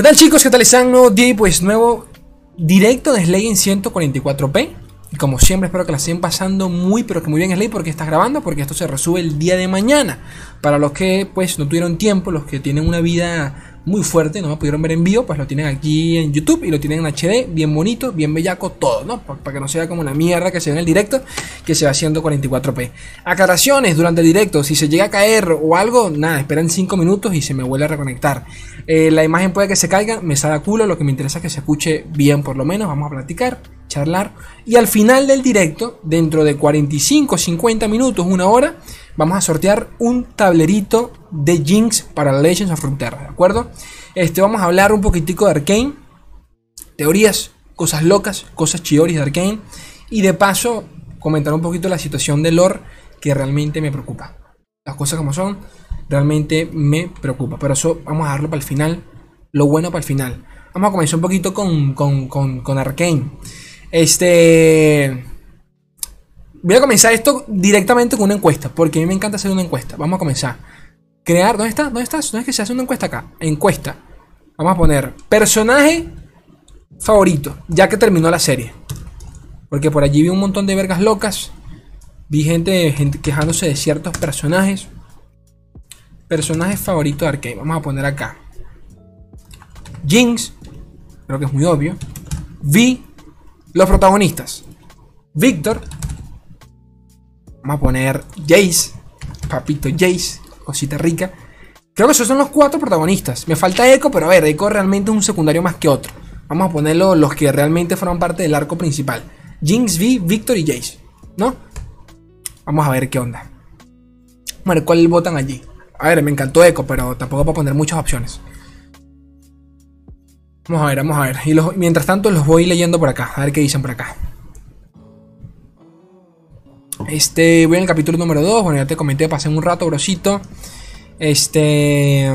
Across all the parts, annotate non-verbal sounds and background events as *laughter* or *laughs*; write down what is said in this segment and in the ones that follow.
¿Qué tal chicos? ¿Qué tal están? Nuevo día y pues nuevo directo de Slay en 144p. Y como siempre espero que la estén pasando muy pero que muy bien Slay porque estás grabando porque esto se resube el día de mañana. Para los que pues no tuvieron tiempo, los que tienen una vida muy fuerte, no me pudieron ver en vivo, pues lo tienen aquí en YouTube y lo tienen en HD, bien bonito, bien bellaco, todo, ¿no? Para que no sea como una mierda que se ve en el directo, que se va haciendo 44p. Aclaraciones durante el directo, si se llega a caer o algo, nada, esperan 5 minutos y se me vuelve a reconectar. Eh, la imagen puede que se caiga, me salga culo, lo que me interesa es que se escuche bien por lo menos, vamos a platicar, charlar. Y al final del directo, dentro de 45, 50 minutos, una hora, vamos a sortear un tablerito de Jinx para Legends of Frontera, ¿de acuerdo? Este, vamos a hablar un poquitico de Arkane, teorías, cosas locas, cosas chioris de Arkane, y de paso comentar un poquito la situación de lore que realmente me preocupa. Las cosas como son, realmente me preocupa, pero eso vamos a darlo para el final, lo bueno para el final. Vamos a comenzar un poquito con, con, con, con Arkane. Este... Voy a comenzar esto directamente con una encuesta, porque a mí me encanta hacer una encuesta. Vamos a comenzar. Crear, ¿dónde está? ¿Dónde estás? ¿Dónde es que se hace una encuesta acá? Encuesta. Vamos a poner personaje favorito, ya que terminó la serie. Porque por allí vi un montón de vergas locas. Vi gente quejándose de ciertos personajes. Personaje favorito de Arcane. Vamos a poner acá. Jinx. Creo que es muy obvio. Vi. Los protagonistas. Víctor. Vamos a poner Jace. Papito Jace. Cosita rica. Creo que esos son los cuatro protagonistas. Me falta Echo, pero a ver, Echo realmente es un secundario más que otro. Vamos a ponerlo los que realmente fueron parte del arco principal. Jinx, V, Victor y Jace. ¿No? Vamos a ver qué onda. Ver cuál votan allí. A ver, me encantó Echo, pero tampoco puedo poner muchas opciones. Vamos a ver, vamos a ver. Y los, mientras tanto los voy leyendo por acá. A ver qué dicen por acá. Este, voy en el capítulo número 2. Bueno, ya te comenté, pasé un rato, grosito. Este.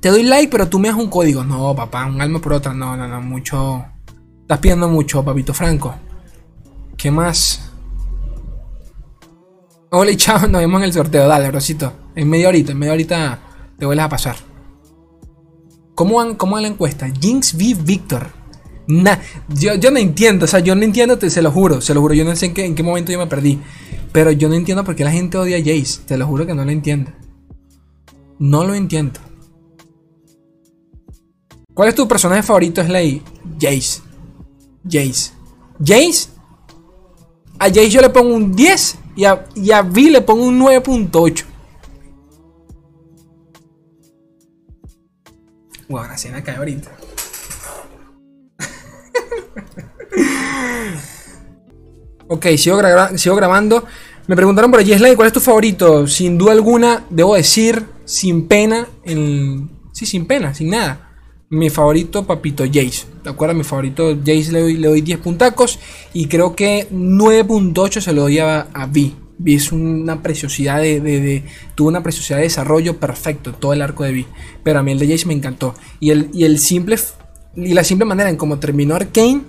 Te doy like, pero tú me das un código. No, papá, un alma por otra. No, no, no, mucho. Estás pidiendo mucho, papito Franco. ¿Qué más? Hola, *laughs* chao, nos vemos en el sorteo. Dale, brosito. En media horita, en media horita te vuelves a pasar. ¿Cómo van, cómo la encuesta? Jinx v Victor. Nah, yo, yo no entiendo, o sea, yo no entiendo, te, se lo juro, se lo juro, yo no sé en qué, en qué momento yo me perdí. Pero yo no entiendo por qué la gente odia a Jace, te lo juro que no lo entiendo. No lo entiendo. ¿Cuál es tu personaje favorito, Slay? Jace. Jace. Jace. A Jace yo le pongo un 10 y a, y a V le pongo un 9.8. Bueno, así me cae ahorita. *laughs* ok, sigo, gra sigo, grabando. Me preguntaron por allí, Slay, ¿cuál es tu favorito? Sin duda alguna, debo decir, sin pena, en... sí, sin pena, sin nada. Mi favorito, Papito Jace. ¿De acuerdo? Mi favorito, Jace le doy, le doy 10 puntacos. Y creo que 9.8 se lo doy a, a V. V es una preciosidad de, de, de, Tuvo una preciosidad de desarrollo perfecto, todo el arco de V. Pero a mí el de Jace me encantó. Y el, y el simple. Y la simple manera en cómo terminó Arkane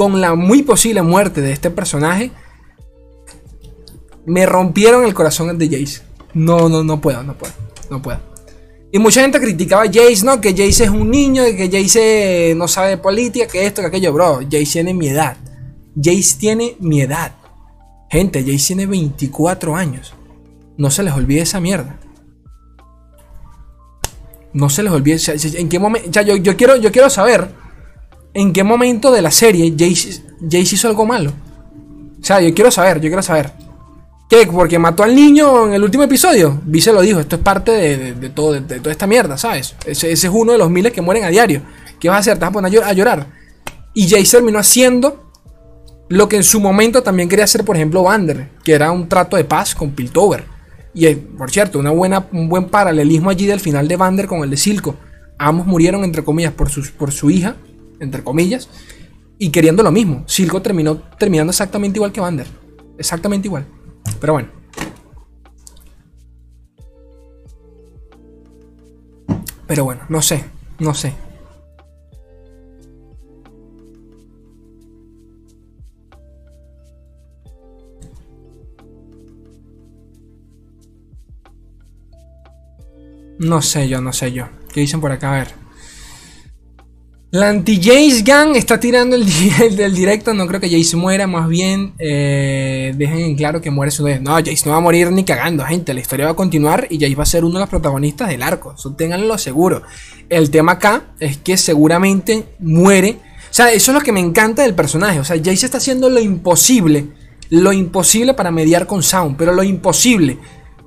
con la muy posible muerte de este personaje, me rompieron el corazón de Jace. No, no, no puedo, no puedo, no puedo. Y mucha gente criticaba a Jace, ¿no? Que Jace es un niño, que Jace no sabe de política, que esto, que aquello, bro. Jace tiene mi edad. Jace tiene mi edad. Gente, Jace tiene 24 años. No se les olvide esa mierda. No se les olvide. ¿En qué momento? Yo, yo, quiero, yo quiero saber en qué momento de la serie Jace, Jace hizo algo malo. O sea, yo quiero saber, yo quiero saber. ¿Qué? Porque mató al niño en el último episodio. Vi se lo dijo, esto es parte de, todo, de, toda esta mierda, ¿sabes? Ese, es uno de los miles que mueren a diario. ¿Qué vas a hacer? Te vas a poner a llorar. Y Jace terminó haciendo lo que en su momento también quería hacer, por ejemplo, Vander, que era un trato de paz con Piltover. Y eh, por cierto, una buena, un buen paralelismo allí del final de Vander con el de Silco. Ambos murieron, entre comillas, por, por su hija, entre comillas, y queriendo lo mismo. Silco terminó terminando exactamente igual que Vander. Exactamente igual. Pero bueno. Pero bueno, no sé, no sé. No sé yo, no sé yo. ¿Qué dicen por acá? A ver. La anti-Jace Gang está tirando el, del directo. No creo que Jace muera. Más bien, eh, dejen en claro que muere su vez. No, Jace no va a morir ni cagando, gente. La historia va a continuar y Jace va a ser uno de los protagonistas del arco. Eso ténganlo seguro. El tema acá es que seguramente muere. O sea, eso es lo que me encanta del personaje. O sea, Jace está haciendo lo imposible. Lo imposible para mediar con Sound. Pero lo imposible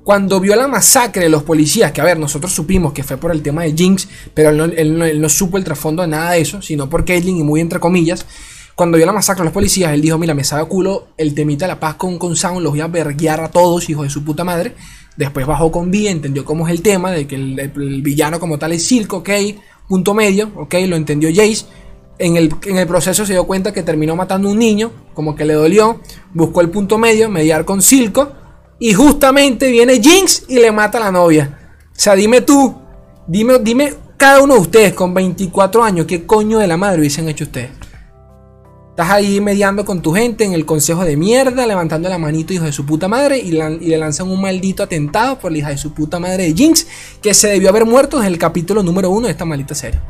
cuando vio la masacre de los policías, que a ver, nosotros supimos que fue por el tema de Jinx, pero él no, supo el trasfondo de nada de eso, sino por Caitlyn y muy entre comillas. Cuando vio la masacre de los policías, él dijo, mira, me sabe culo el temita de la paz con, con Sound, los voy a verguiar a todos, hijos de su puta madre. Después bajó con B, entendió cómo es el tema, de que el, villano como tal es Silco, ok, punto medio, ok, lo entendió Jace. En el, en el, proceso se dio cuenta que terminó matando a un niño, como que le dolió, buscó el punto medio, mediar con Silco, y justamente viene Jinx y le mata a la novia. O sea, dime tú, dime, dime cada uno de ustedes con 24 años, ¿qué coño de la madre hubiesen hecho ustedes? Estás ahí mediando con tu gente en el consejo de mierda, levantando la manito, hijo de su puta madre, y, le lanzan un maldito atentado por la hija de su puta madre de Jinx, que se debió haber muerto desde el capítulo número uno de esta maldita serie.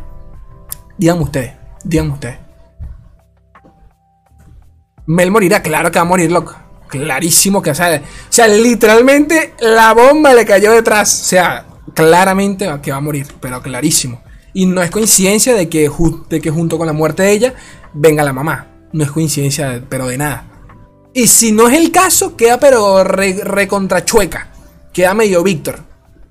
Díganme ustedes, díganme ustedes. Mel morirá, claro que va a morir, loco clarísimo que, o sea, o sea, literalmente la bomba le cayó detrás. O sea, claramente que va a morir, pero clarísimo. Y no es coincidencia de que, que junto con la muerte de ella venga la mamá. No es coincidencia, pero de nada. Y si no es el caso, queda pero recontrachueca. queda medio Víctor.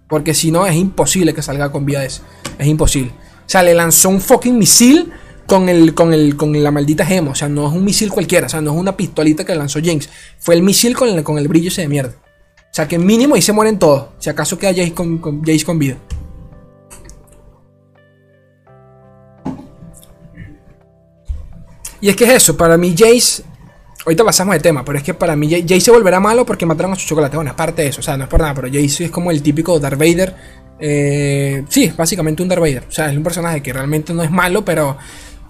Porque si no, es imposible que salga con vida de eso. Es imposible. O sea, le lanzó un fucking misil con, el, con, el, con la maldita gema. O sea, no es un misil cualquiera. O sea, no es una pistolita que lanzó Jinx. Fue el misil con el, con el brillo ese de mierda. O sea, que mínimo ahí se mueren todos. Si acaso queda Jace con, con, con vida. Y es que es eso, para mí Jace. Ahorita pasamos de tema, pero es que para mí Jace se volverá malo porque mataron a su chocolate. Bueno, es parte de eso, o sea, no es por nada, pero Jace es como el típico Darth Vader. Eh, sí, básicamente un Darth Vader. O sea, es un personaje que realmente no es malo, pero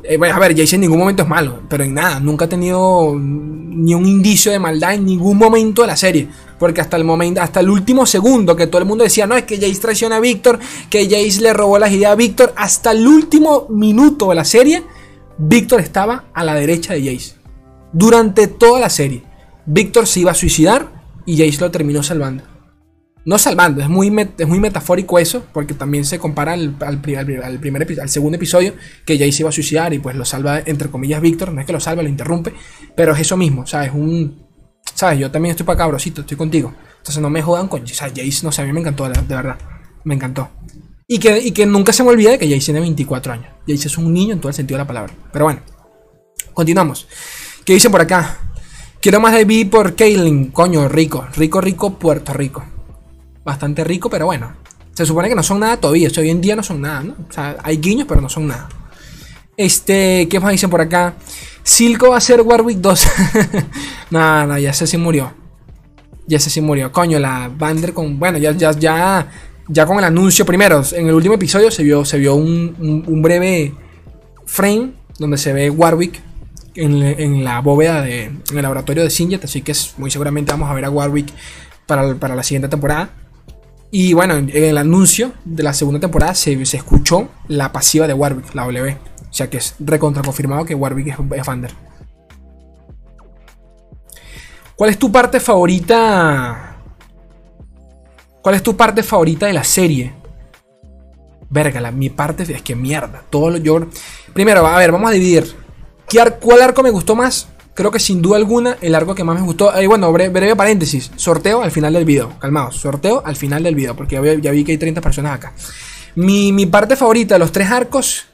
eh, a ver, Jace en ningún momento es malo, pero en nada, nunca ha tenido ni un indicio de maldad en ningún momento de la serie. Porque hasta el momento, hasta el último segundo que todo el mundo decía, no, es que Jace traiciona a Víctor, que Jace le robó las ideas a Víctor, hasta el último minuto de la serie, Víctor estaba a la derecha de Jace. Durante toda la serie. Víctor se iba a suicidar y Jace lo terminó salvando no salvando, es muy, es muy metafórico eso, porque también se compara al, al, primer al segundo episodio, que Jay se iba a suicidar y pues lo salva, entre comillas, Víctor, no es que lo salva, lo interrumpe, pero es eso mismo, ¿sabes? Un, ¿sabes? Yo también estoy para cabrosito, estoy contigo. Entonces no me jodan con, o sea, Jace, no sé, a mí me encantó, de, verdad, me encantó. Y que, y que nunca se me olvide que Jace tiene 24 años. Jace es un niño en todo el sentido de la palabra. Pero bueno, continuamos. ¿Qué dice por acá? Quiero más de B por Kaylin, coño, rico, rico, rico, Puerto Rico bastante rico, pero bueno. Se supone que no son nada todavía. hoy en día no son nada, ¿no? O sea, hay guiños, pero no son nada. Este, ¿qué más dicen por acá? Silco va a ser Warwick 2. *laughs* nada, no, ya se sí murió. Ya se sí murió. Coño, la Bander con. Bueno, ya, ya, ya. Ya con el anuncio primero. En el último episodio se vio, se vio un, breve frame donde se ve Warwick en, la bóveda de, en el laboratorio de Sinjet. Así que muy seguramente vamos a ver a Warwick para, para la siguiente temporada. Y bueno, en el anuncio de la segunda temporada se, escuchó la pasiva de Warwick, la W. O sea que es recontra confirmado que Warwick es, es ¿Cuál es tu parte favorita? ¿Cuál es tu parte favorita de la serie? Verga, mi parte es que mierda. Todo lo yo. Primero, a ver, vamos a dividir. ¿Cuál arco me gustó más? Creo que sin duda alguna el arco que más me gustó. Eh, bueno, breve, paréntesis. Sorteo al final del video. Calmaos. Sorteo al final del video. Porque ya vi, que hay 30 personas acá. Mi, mi, parte favorita de los tres arcos.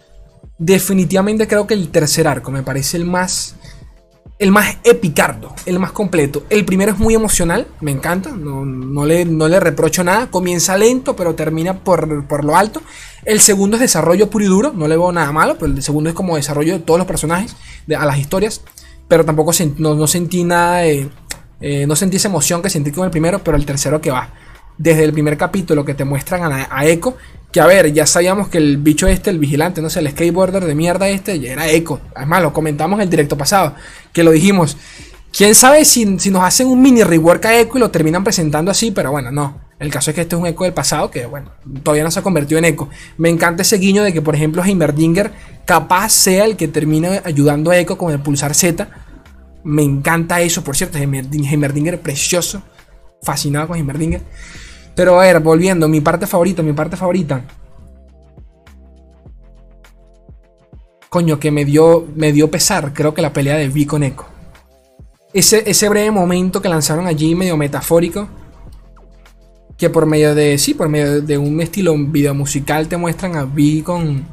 Definitivamente creo que el tercer arco. Me parece el más. El más epicardo. El más completo. El primero es muy emocional. Me encanta. No, le, no le, reprocho nada. Comienza lento. Pero termina por, por lo alto. El segundo es desarrollo puro y duro. No le veo nada malo. Pero el segundo es como desarrollo de todos los personajes. De, a las historias pero tampoco no, sentí nada de, eh, no sentí esa emoción que sentí con el primero, pero el tercero que va. Desde el primer capítulo que te muestran a, a Echo, que a ver, ya sabíamos que el bicho este, el vigilante, no sé, el skateboarder de mierda este, ya era Echo. Además, lo comentamos en el directo pasado, que lo dijimos. Quién sabe si, si nos hacen un mini rework a Echo y lo terminan presentando así, pero bueno, no. El caso es que este es un eco del pasado que, bueno, todavía no se ha convertido en eco. Me encanta ese guiño de que, por ejemplo, Heimerdinger capaz sea el que termine ayudando a Echo con el pulsar Z. Me encanta eso, por cierto. Heimerdinger precioso. Fascinado con Heimerdinger. Pero a ver, volviendo, mi parte favorita, mi parte favorita. Coño, que me dio, me dio pesar, creo que la pelea de Vi con Echo. Ese, ese breve momento que lanzaron allí, medio metafórico que por medio de, sí, por medio de un estilo video musical te muestran a Vi con,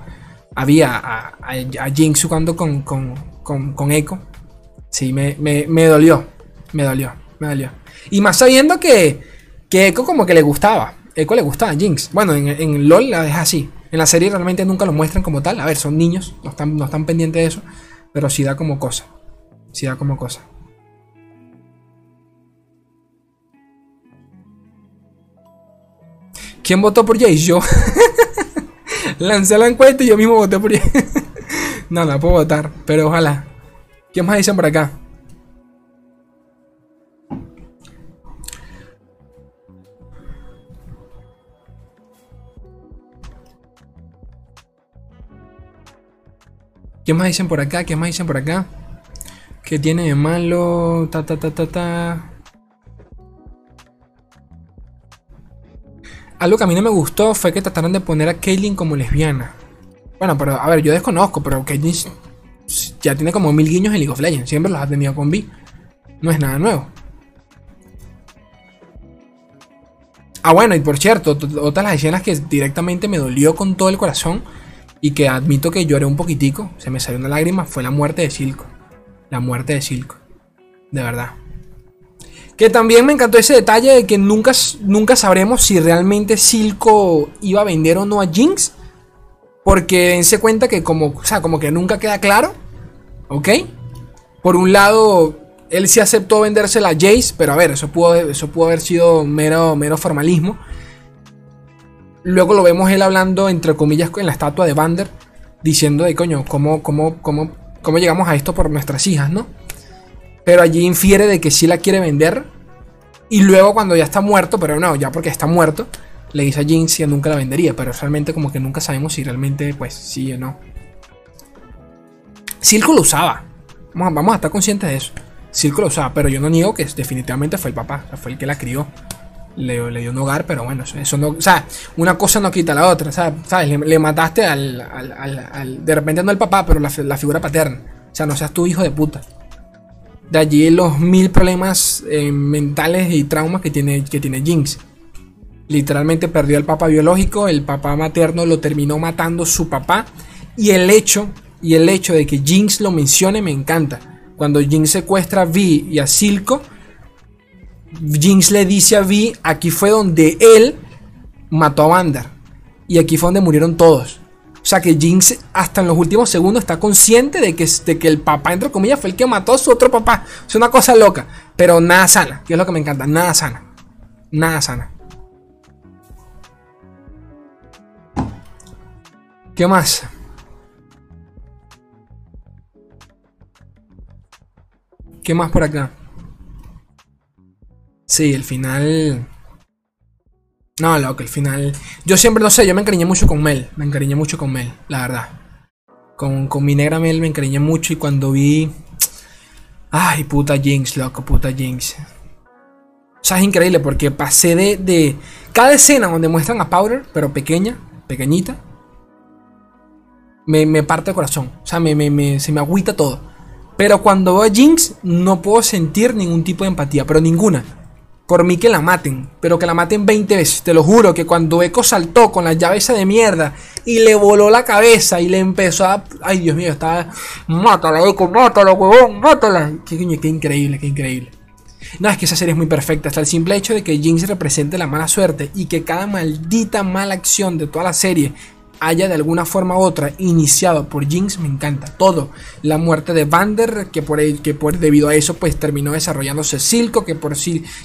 a, a, a, Jinx jugando con, con, con, con Echo. Sí, me, me, me, dolió, me dolió, me dolió. Y más sabiendo que, que Echo como que le gustaba, Echo le gustaba a Jinx. Bueno, en, LOL la deja así. En la serie realmente nunca lo muestran como tal. A ver, son niños, no están, no están pendientes de eso. Pero sí da como cosa. Sí da como cosa. ¿Quién votó por Jace? Yo. *laughs* Lancé la encuesta y yo mismo voté por Jace. *laughs* no, no puedo votar, pero ojalá. ¿Qué más dicen por acá? ¿Qué más dicen por acá? ¿Qué más dicen por acá? ¿Qué tiene de malo? Ta ta ta ta ta. Algo que a mí no me gustó fue que trataron de poner a Caitlyn como lesbiana. Bueno, pero a ver, yo desconozco, pero Caitlyn ya tiene como mil guiños en League of Legends. Siempre los ha tenido con Vi. No es nada nuevo. Ah, bueno, y por cierto, otra de las escenas que directamente me dolió con todo el corazón y que admito que lloré un poquitico, se me salió una lágrima, fue la muerte de Silco. La muerte de Silco. De verdad. Que también me encantó ese detalle de que nunca, nunca sabremos si realmente Silco iba a vender o no a Jinx. Porque dense cuenta que como, o sea, como que nunca queda claro. ¿Ok? Por un lado, él sí aceptó vendérsela a Jace, pero a ver, eso pudo, eso pudo haber sido mero, mero formalismo. Luego lo vemos él hablando, entre comillas, en la estatua de Vander, diciendo de coño, ¿cómo, cómo, cómo, cómo llegamos a esto por nuestras hijas, no? Pero allí infiere de que sí la quiere vender. Y luego cuando ya está muerto, pero no, ya porque está muerto, le dice a Jinx que nunca la vendería. Pero realmente como que nunca sabemos si realmente pues sí o no. Silco lo usaba. Vamos a, estar conscientes de eso. Silco lo usaba, pero yo no niego que definitivamente fue el papá. fue el que la crió. Le, dio un hogar, pero bueno, eso, no. O sea, una cosa no quita la otra. ¿Sabes? Le, mataste al, al, De repente no el papá, pero la, la figura paterna. O sea, no seas tu hijo de puta. De allí los mil problemas eh, mentales y traumas que tiene, que tiene Jinx. Literalmente perdió al papá biológico, el papá materno lo terminó matando su papá. Y el hecho, y el hecho de que Jinx lo mencione me encanta. Cuando Jinx secuestra a Vi y a Silco, Jinx le dice a Vi, aquí fue donde él mató a Vander. Y aquí fue donde murieron todos. O sea que Jinx hasta en los últimos segundos está consciente de que, que el papá, entre comillas, fue el que mató a su otro papá. Es una cosa loca, pero nada sana, que es lo que me encanta, nada sana. Nada sana. ¿Qué más? ¿Qué más por acá? Sí, el final no, loco, al final. Yo siempre, no sé, yo me encariñé mucho con Mel. Me encariñé mucho con Mel, la verdad. Con, mi negra Mel me encariñé mucho y cuando vi. Ay, puta Jinx, loco, puta Jinx. O sea, es increíble porque pasé de, de. Cada escena donde muestran a Powder, pero pequeña, pequeñita, me, parte el corazón. O sea, me, me, se me agüita todo. Pero cuando veo a Jinx, no puedo sentir ningún tipo de empatía, pero ninguna por mí que la maten, pero que la maten 20 veces. Te lo juro que cuando Echo saltó con la llave esa de mierda y le voló la cabeza y le empezó a. Ay, Dios mío, estaba. Mátala, Echo, mátala, huevón, mátala. Qué, qué increíble, qué increíble. No, es que esa serie es muy perfecta. Hasta el simple hecho de que Jinx represente la mala suerte y que cada maldita mala acción de toda la serie haya de alguna forma u otra iniciado por Jinx me encanta todo. La muerte de Vander que por que por debido a eso pues terminó desarrollándose Silco que por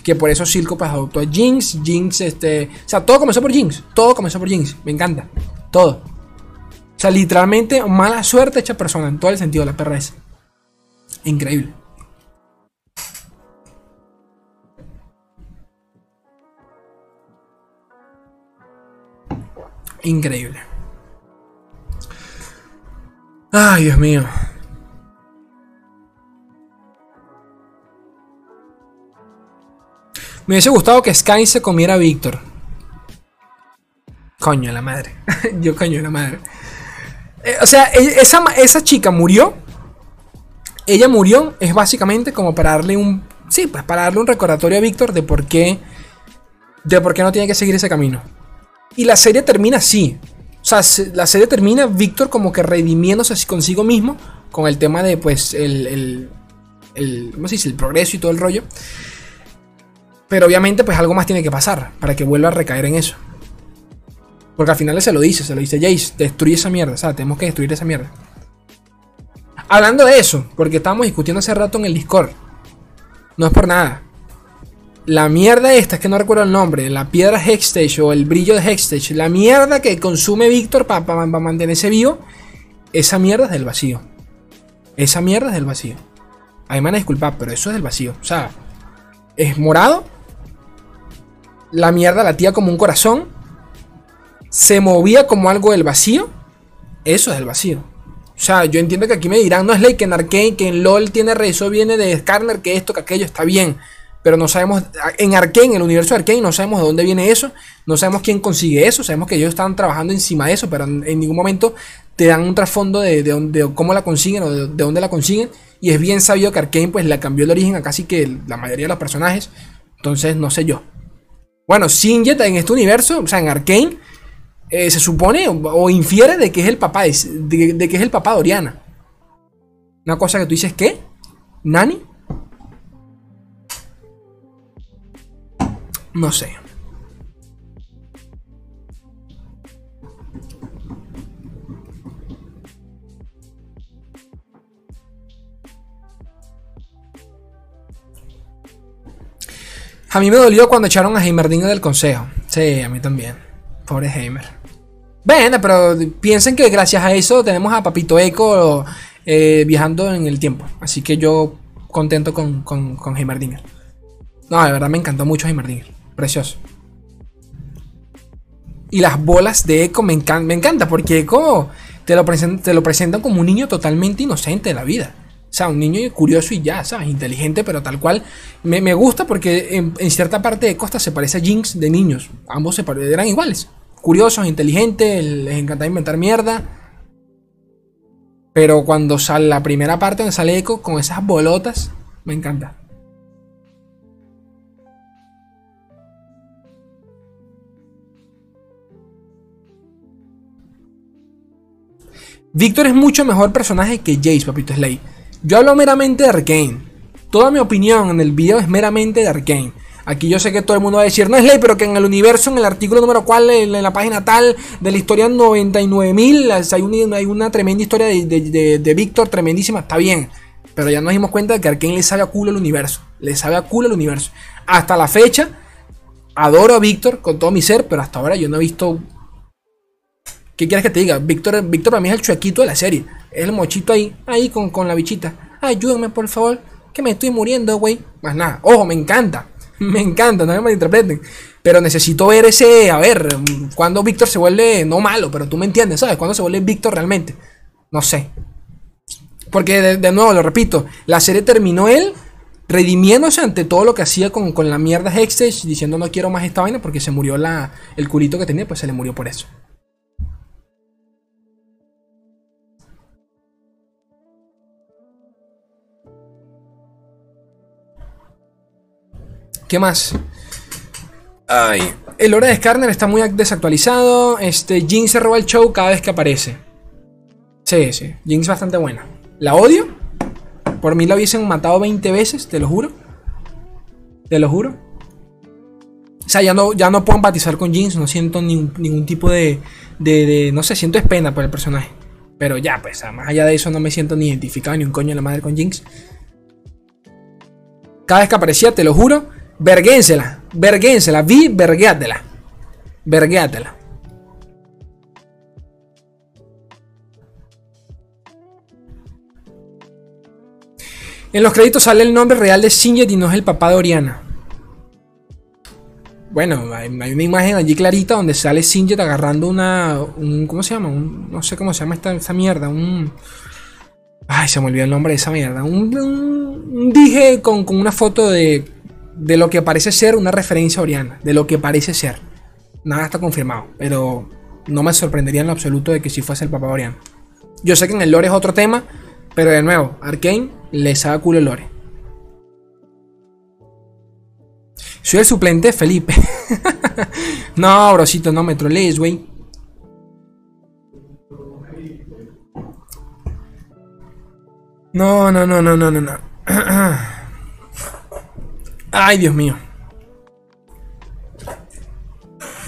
que por eso Silco pues adoptó a Jinx. Jinx este o sea todo comenzó por Jinx todo comenzó por Jinx me encanta todo. O sea literalmente mala suerte hecha persona en todo el sentido de la perra es increíble. Increíble. Ay, Dios mío. Me hubiese gustado que Sky se comiera a Víctor. Coño la madre. *laughs* Yo coño la madre. Eh, o sea, e, esa, esa chica murió. Ella murió. Es básicamente como para darle un. Sí, pues para darle un recordatorio a Víctor de por qué. De por qué no tiene que seguir ese camino. Y la serie termina así. O sea, la serie termina Víctor como que redimiéndose consigo mismo. Con el tema de pues el. el, el ¿Cómo se dice? El progreso y todo el rollo. Pero obviamente pues algo más tiene que pasar para que vuelva a recaer en eso. Porque al final se lo dice, se lo dice Jace, destruye esa mierda, o sea, tenemos que destruir esa mierda. Hablando de eso, porque estábamos discutiendo hace rato en el Discord. No es por nada. La mierda esta, es que no recuerdo el nombre, la piedra Hexstage o el brillo de Hexstage, la mierda que consume Víctor para mantenerse vivo, esa mierda es del vacío. Esa mierda es del vacío. A mí me van a disculpar, pero eso es del vacío. O sea, es morado la mierda latía como un corazón, se movía como algo del vacío, eso es el vacío. O sea, yo entiendo que aquí me dirán, no es ley que en Arkane, que en LOL tiene eso viene de Skarner, que esto, que aquello, está bien. Pero no sabemos, en Arkane, en el universo de Arkane, no sabemos de dónde viene eso, no sabemos quién consigue eso, sabemos que ellos están trabajando encima de eso, pero en, ningún momento te dan un trasfondo de, de, cómo la consiguen o de, de, dónde la consiguen. Y es bien sabido que Arkane pues la cambió el origen a casi que la mayoría de los personajes. Entonces, no sé yo. Bueno, Singed en este universo, o sea, en Arkane, eh, se supone o, infiere de que es el papá de, de, que es el papá de Oriana. Una cosa que tú dices, ¿qué? ¿Nani? No sé. A mí me dolió cuando echaron a Heimerdinger del consejo. Sí, a mí también. Pobre Heimer. Bueno, pero piensen que gracias a eso tenemos a Papito Eco eh, viajando en el tiempo. Así que yo contento con, con, con Heimerdinger. No, de verdad me encantó mucho Heimerdinger. Precioso. Y las bolas de Eco me, encanta, me encanta porque Eco te lo, presentan como un niño totalmente inocente de la vida. O sea, un niño curioso y ya, ¿sabes? Inteligente, pero tal cual. Me, gusta porque en, cierta parte de Costa se parece a Jinx de niños. Ambos se eran iguales. Curiosos, inteligentes, les encanta inventar mierda. Pero cuando sale la primera parte donde sale Echo con esas bolotas, me encanta. Víctor es mucho mejor personaje que Jace, papito Slay. Yo hablo meramente de Arkane. Toda mi opinión en el video es meramente de Arkane. Aquí yo sé que todo el mundo va a decir, no es ley, pero que en el universo, en el artículo número cual, en la página tal de la historia 99.000, hay, una, hay una tremenda historia de, Víctor, tremendísima, está bien. Pero ya nos dimos cuenta de que Arkane le sabe a culo el universo. Le sabe a culo el universo. Hasta la fecha, adoro a Víctor con todo mi ser, pero hasta ahora yo no he visto... ¿Qué quieres que te diga? Víctor, Víctor para mí es el chuequito de la serie. Es el mochito ahí, ahí con, con la bichita. Ayúdame, por favor, que me estoy muriendo, güey. Más nada. Ojo, me encanta. *laughs* Me encanta, no me malinterpreten. Pero necesito ver ese, a ver, cuando Víctor se vuelve, no malo, pero tú me entiendes, ¿sabes? Cuando se vuelve Víctor realmente. No sé. Porque de, nuevo, lo repito, la serie terminó él redimiéndose ante todo lo que hacía con, con la mierda Hextech, diciendo no quiero más esta vaina porque se murió la, el culito que tenía, pues se le murió por eso. ¿Qué más? Ay, el hora de Skarner está muy desactualizado. Este, Jinx se roba el show cada vez que aparece. Sí, sí. Jinx es bastante buena. ¿La odio? Por mí la hubiesen matado 20 veces, te lo juro. Te lo juro. O sea, ya no, ya no puedo empatizar con Jinx, no siento ningún, tipo de, de, No sé, siento es pena por el personaje. Pero ya, pues, más allá de eso, no me siento ni identificado ni un coño de la madre con Jinx. Cada vez que aparecía, te lo juro, Verguénsela, verguénsela, vi, verguéatela. Verguéatela. En los créditos sale el nombre real de Singed y no es el papá de Oriana. bueno, hay, una imagen allí clarita donde sale Sinjet agarrando una. Un, ¿Cómo se llama? no sé cómo se llama esta, esta mierda. Un. Ay, se me olvidó el nombre de esa mierda. Un, dije con, con, una foto de, de lo que parece ser una referencia oriana. De lo que parece ser. Nada está confirmado. Pero no me sorprendería en lo absoluto de que si fuese el papá oriano. Yo sé que en el lore es otro tema. Pero de nuevo, Arkane les haga culo el lore. Soy el suplente Felipe. *laughs* no, brosito, no me trolees, güey. No, no, no, no, no, no, no. *clears throat* Ay, Dios mío.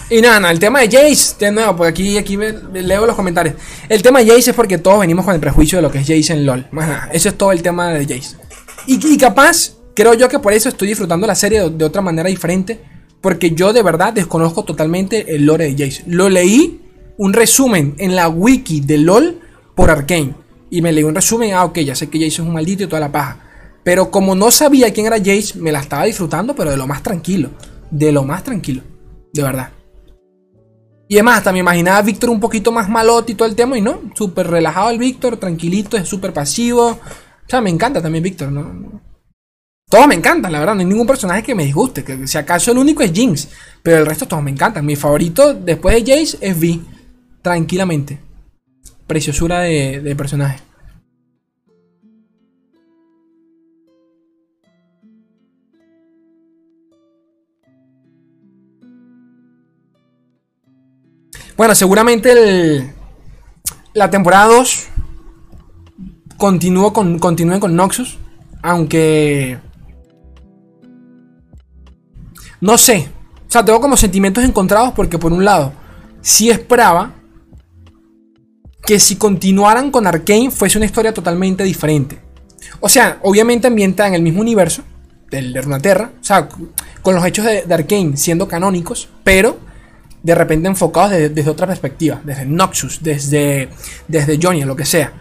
Y nada, nada, el tema de Jace, de nuevo, pues aquí, aquí leo los comentarios. El tema de Jace es porque todos venimos con el prejuicio de lo que es Jace en LOL. Eso es todo el tema de Jace. Y, y capaz, creo yo que por eso estoy disfrutando la serie de, otra manera diferente. Porque yo de verdad desconozco totalmente el lore de Jace. Lo leí un resumen en la wiki de LOL por Arkane. Y me leí un resumen, ah, ok, ya sé que Jace es un maldito y toda la paja. Pero como no sabía quién era Jace, me la estaba disfrutando, pero de lo más tranquilo. De lo más tranquilo. De verdad. Y además, hasta me imaginaba a Víctor un poquito más malote y todo el tema, y no, súper relajado el Víctor, tranquilito, es súper pasivo. O sea, me encanta también Víctor, ¿no? Todos me encantan, la verdad, no hay ningún personaje que me disguste. Que si acaso el único es Jinx, pero el resto todos me encantan. Mi favorito después de Jace es Vi, tranquilamente preciosura de, personaje. Bueno, seguramente el, la temporada 2 continúe con, Noxus. Aunque... No sé. O sea, tengo como sentimientos encontrados porque por un lado, si esperaba que si continuaran con Arkane fuese una historia totalmente diferente. O sea, obviamente ambientada en el mismo universo del de Runaterra, o sea, con los hechos de, Arkane siendo canónicos, pero de repente enfocados desde, otra perspectiva, desde Noxus, desde, desde Johnny, lo que sea.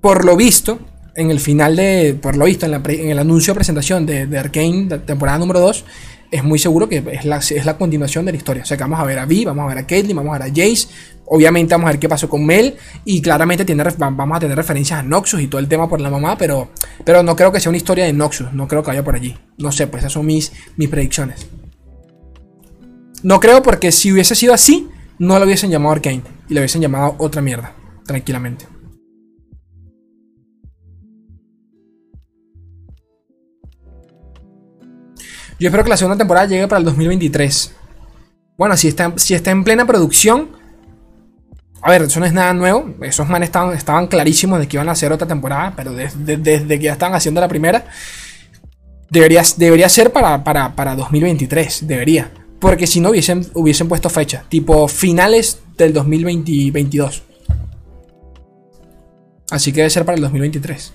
Por lo visto, en el final de, por lo visto, en, el anuncio de presentación de, de Arkane, temporada número 2, es muy seguro que es la, es la continuación de la historia. O sea que vamos a ver a Vi, vamos a ver a Caitlyn, vamos a ver a Jace. Obviamente vamos a ver qué pasó con Mel. Y claramente tiene, vamos a tener referencias a Noxus y todo el tema por la mamá. Pero, pero no creo que sea una historia de Noxus. No creo que vaya por allí. No sé, pues esas son mis, mis predicciones. No creo porque si hubiese sido así, no lo hubiesen llamado Arkane. Y lo hubiesen llamado otra mierda. Tranquilamente. Yo espero que la segunda temporada llegue para el 2023. Bueno, si está, si está en plena producción. A ver, eso no es nada nuevo. Esos manes estaban, estaban clarísimos de que iban a hacer otra temporada. Pero desde, que ya estaban haciendo la primera. Debería, debería ser para, para, 2023. Debería. Porque si no hubiesen, hubiesen puesto fecha. Tipo finales del 2022. Así que debe ser para el 2023.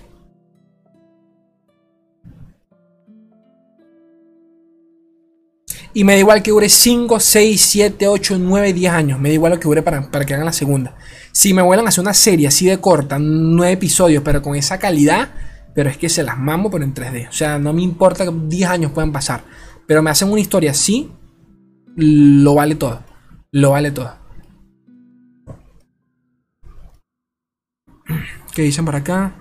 Y me da igual que dure 5, 6, 7, 8, 9, 10 años. Me da igual lo que dure para, para que hagan la segunda. Si me vuelvan a hacer una serie así de corta, 9 episodios, pero con esa calidad, pero es que se las mamo, pero en 3D. O sea, no me importa que 10 años puedan pasar. Pero me hacen una historia así, lo vale todo. Lo vale todo. ¿Qué dicen por acá?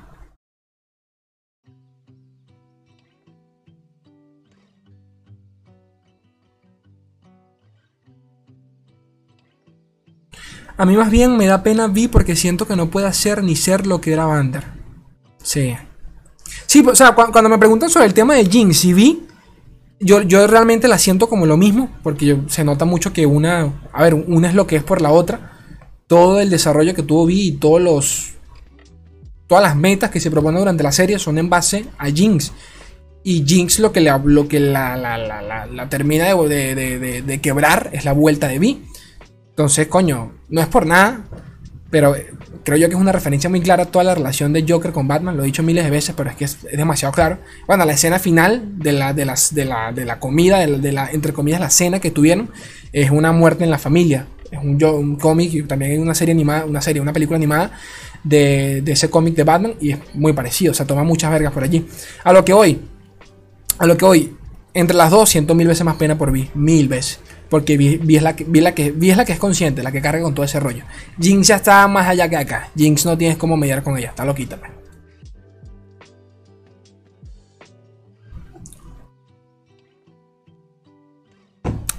A mí más bien me da pena Vi porque siento que no puede hacer ni ser lo que era Vander. Sí. Sí, o sea, cuando me preguntan sobre el tema de Jinx y Vi, yo, yo realmente la siento como lo mismo, porque se nota mucho que una, a ver, una es lo que es por la otra. Todo el desarrollo que tuvo Vi y todos los, todas las metas que se proponen durante la serie son en base a Jinx. Y Jinx lo que, le, lo que la, la, la, termina de, de, de, quebrar es la vuelta de Vi. Entonces, coño, no es por nada, pero creo yo que es una referencia muy clara a toda la relación de Joker con Batman. Lo he dicho miles de veces, pero es que es, demasiado claro. Bueno, la escena final de la, de las, de la, de la comida, de la, entre comillas, la cena que tuvieron, es una muerte en la familia. Es un, un cómic y también hay una serie animada, una serie, una película animada de, ese cómic de Batman y es muy parecido. O sea, toma muchas vergas por allí. A lo que hoy, a lo que hoy, Entre las dos siento mil veces más pena por Vi, mil veces. Porque Vi, es, la que, la que, es la que es consciente, la que carga con todo ese rollo. Jinx ya está más allá que acá. Jinx no tienes cómo mediar con ella, está loquita. Pues.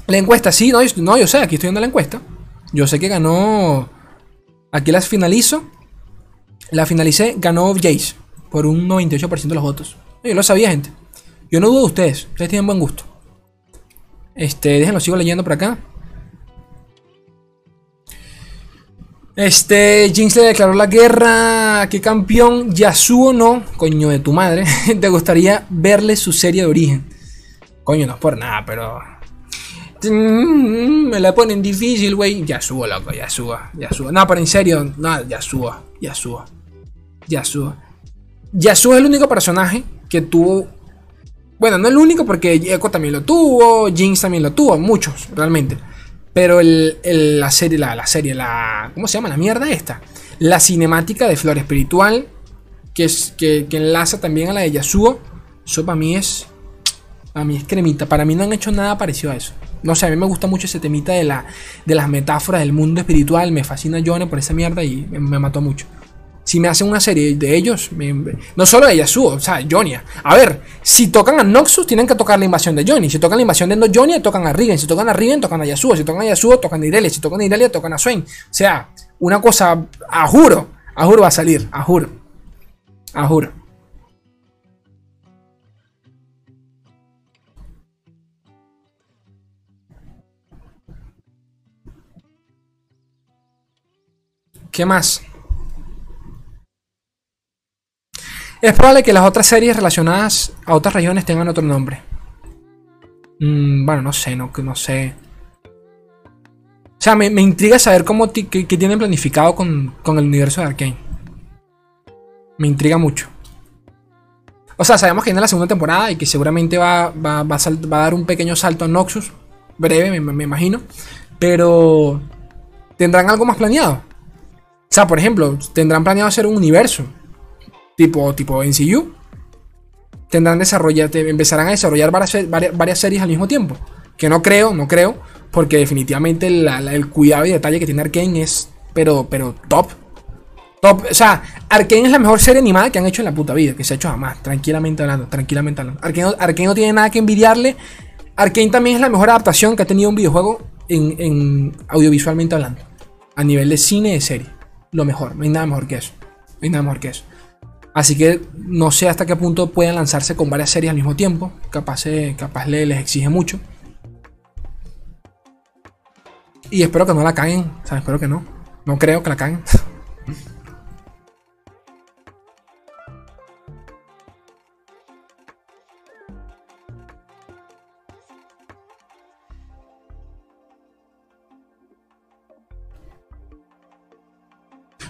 La encuesta, sí, no, no, yo sé, aquí estoy viendo la encuesta. Yo sé que ganó. Aquí las finalizo. La finalicé, ganó Jace por un 98% de los votos. Yo lo sabía, gente. Yo no dudo de ustedes. Ustedes tienen buen gusto. Este, déjenlo, sigo leyendo por acá. Este, Jinx le declaró la guerra. ¿Qué campeón? Yasuo no. Coño de tu madre. *laughs* ¿Te gustaría verle su serie de origen? Coño, no es por nada, pero Mm, me la ponen difícil, güey. Ya subo, loco, ya subo, ya subo. No, pero en serio, no, ya subo, ya subo. Ya subo. Yasuo es el único personaje que tuvo. Bueno, no el único porque Echo también lo tuvo, Jinx también lo tuvo, muchos, realmente. Pero el, la serie, la, la, serie, la. ¿Cómo se llama? La mierda esta. La cinemática de Flor Espiritual, que, es, que, enlaza también a la de Yasuo. Eso para mí es. Para mí es cremita. Para mí no han hecho nada parecido a eso. No sé, a mí me gusta mucho ese temita de, la, de las metáforas del mundo espiritual. Me fascina Johnny por esa mierda y me, mató mucho. Si me hacen una serie de ellos, no solo de Yasuo, o sea, Johnny. A ver, si tocan a Noxus, tienen que tocar la invasión de Johnny. Si tocan la invasión de Johnny, tocan a Riven. Si tocan a Riven, tocan a Yasuo. Si tocan a Yasuo, tocan a Irelia. Si tocan a Irelia, tocan a Swain. O sea, una cosa, a juro, a va a salir, a juro. A juro. ¿Qué más? Es probable que las otras series relacionadas a otras regiones tengan otro nombre. Mm, bueno, no sé, no, no sé. O sea, me, intriga saber cómo qué, tienen planificado con, el universo de Arkane. Me intriga mucho. O sea, sabemos que viene la segunda temporada y que seguramente va, va, va, a, dar un pequeño salto a Noxus. Breve, me imagino. Pero. ¿Tendrán algo más planeado? O sea, por ejemplo, tendrán planeado hacer un universo tipo, tipo NCU. Tendrán empezarán a desarrollar varias, series al mismo tiempo. Que no creo, no creo. Porque definitivamente el cuidado y detalle que tiene Arkane es, pero, pero top. Top. O sea, Arkane es la mejor serie animada que han hecho en la puta vida. Que se ha hecho jamás. Tranquilamente hablando. Tranquilamente hablando. Arkane, no tiene nada que envidiarle. Arkane también es la mejor adaptación que ha tenido un videojuego en, en audiovisualmente hablando. A nivel de cine de serie lo mejor. No hay nada mejor que eso. No hay nada mejor que eso. Así que no sé hasta qué punto pueden lanzarse con varias series al mismo tiempo. Capaz, capaz les exige mucho. Y espero que no la caguen. O sea, espero que no. No creo que la caguen. *laughs*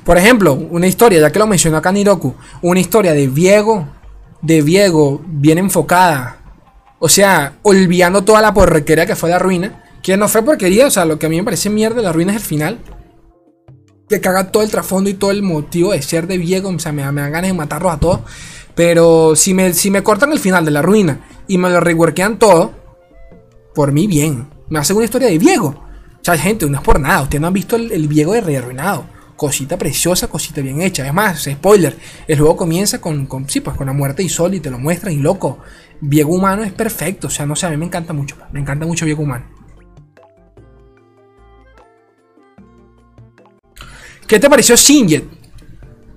Por ejemplo, una historia, ya que lo mencionó acá Niroku, una historia de Viego, de Viego bien enfocada. O sea, olvidando toda la porquería que fue la ruina. Que no fue porquería, o sea, lo que a mí me parece mierda de la ruina es el final. Que caga todo el trasfondo y todo el motivo de ser de Viego. O sea, me, dan ganas de matarlos a todos. Pero si me, si me cortan el final de la ruina y me lo reworkean todo, por mí bien. Me hacen una historia de Viego. O sea, gente, no es por nada. Ustedes no han visto el, el Viego de Rey Arruinado cosita preciosa, cosita bien hecha. Es más, spoiler, el juego comienza con, con, sí, pues, con la muerte y sol y te lo muestran y loco. Viego humano es perfecto, o sea, no sé, a mí me encanta mucho, me encanta mucho Viego humano. ¿Qué te pareció Sinjet?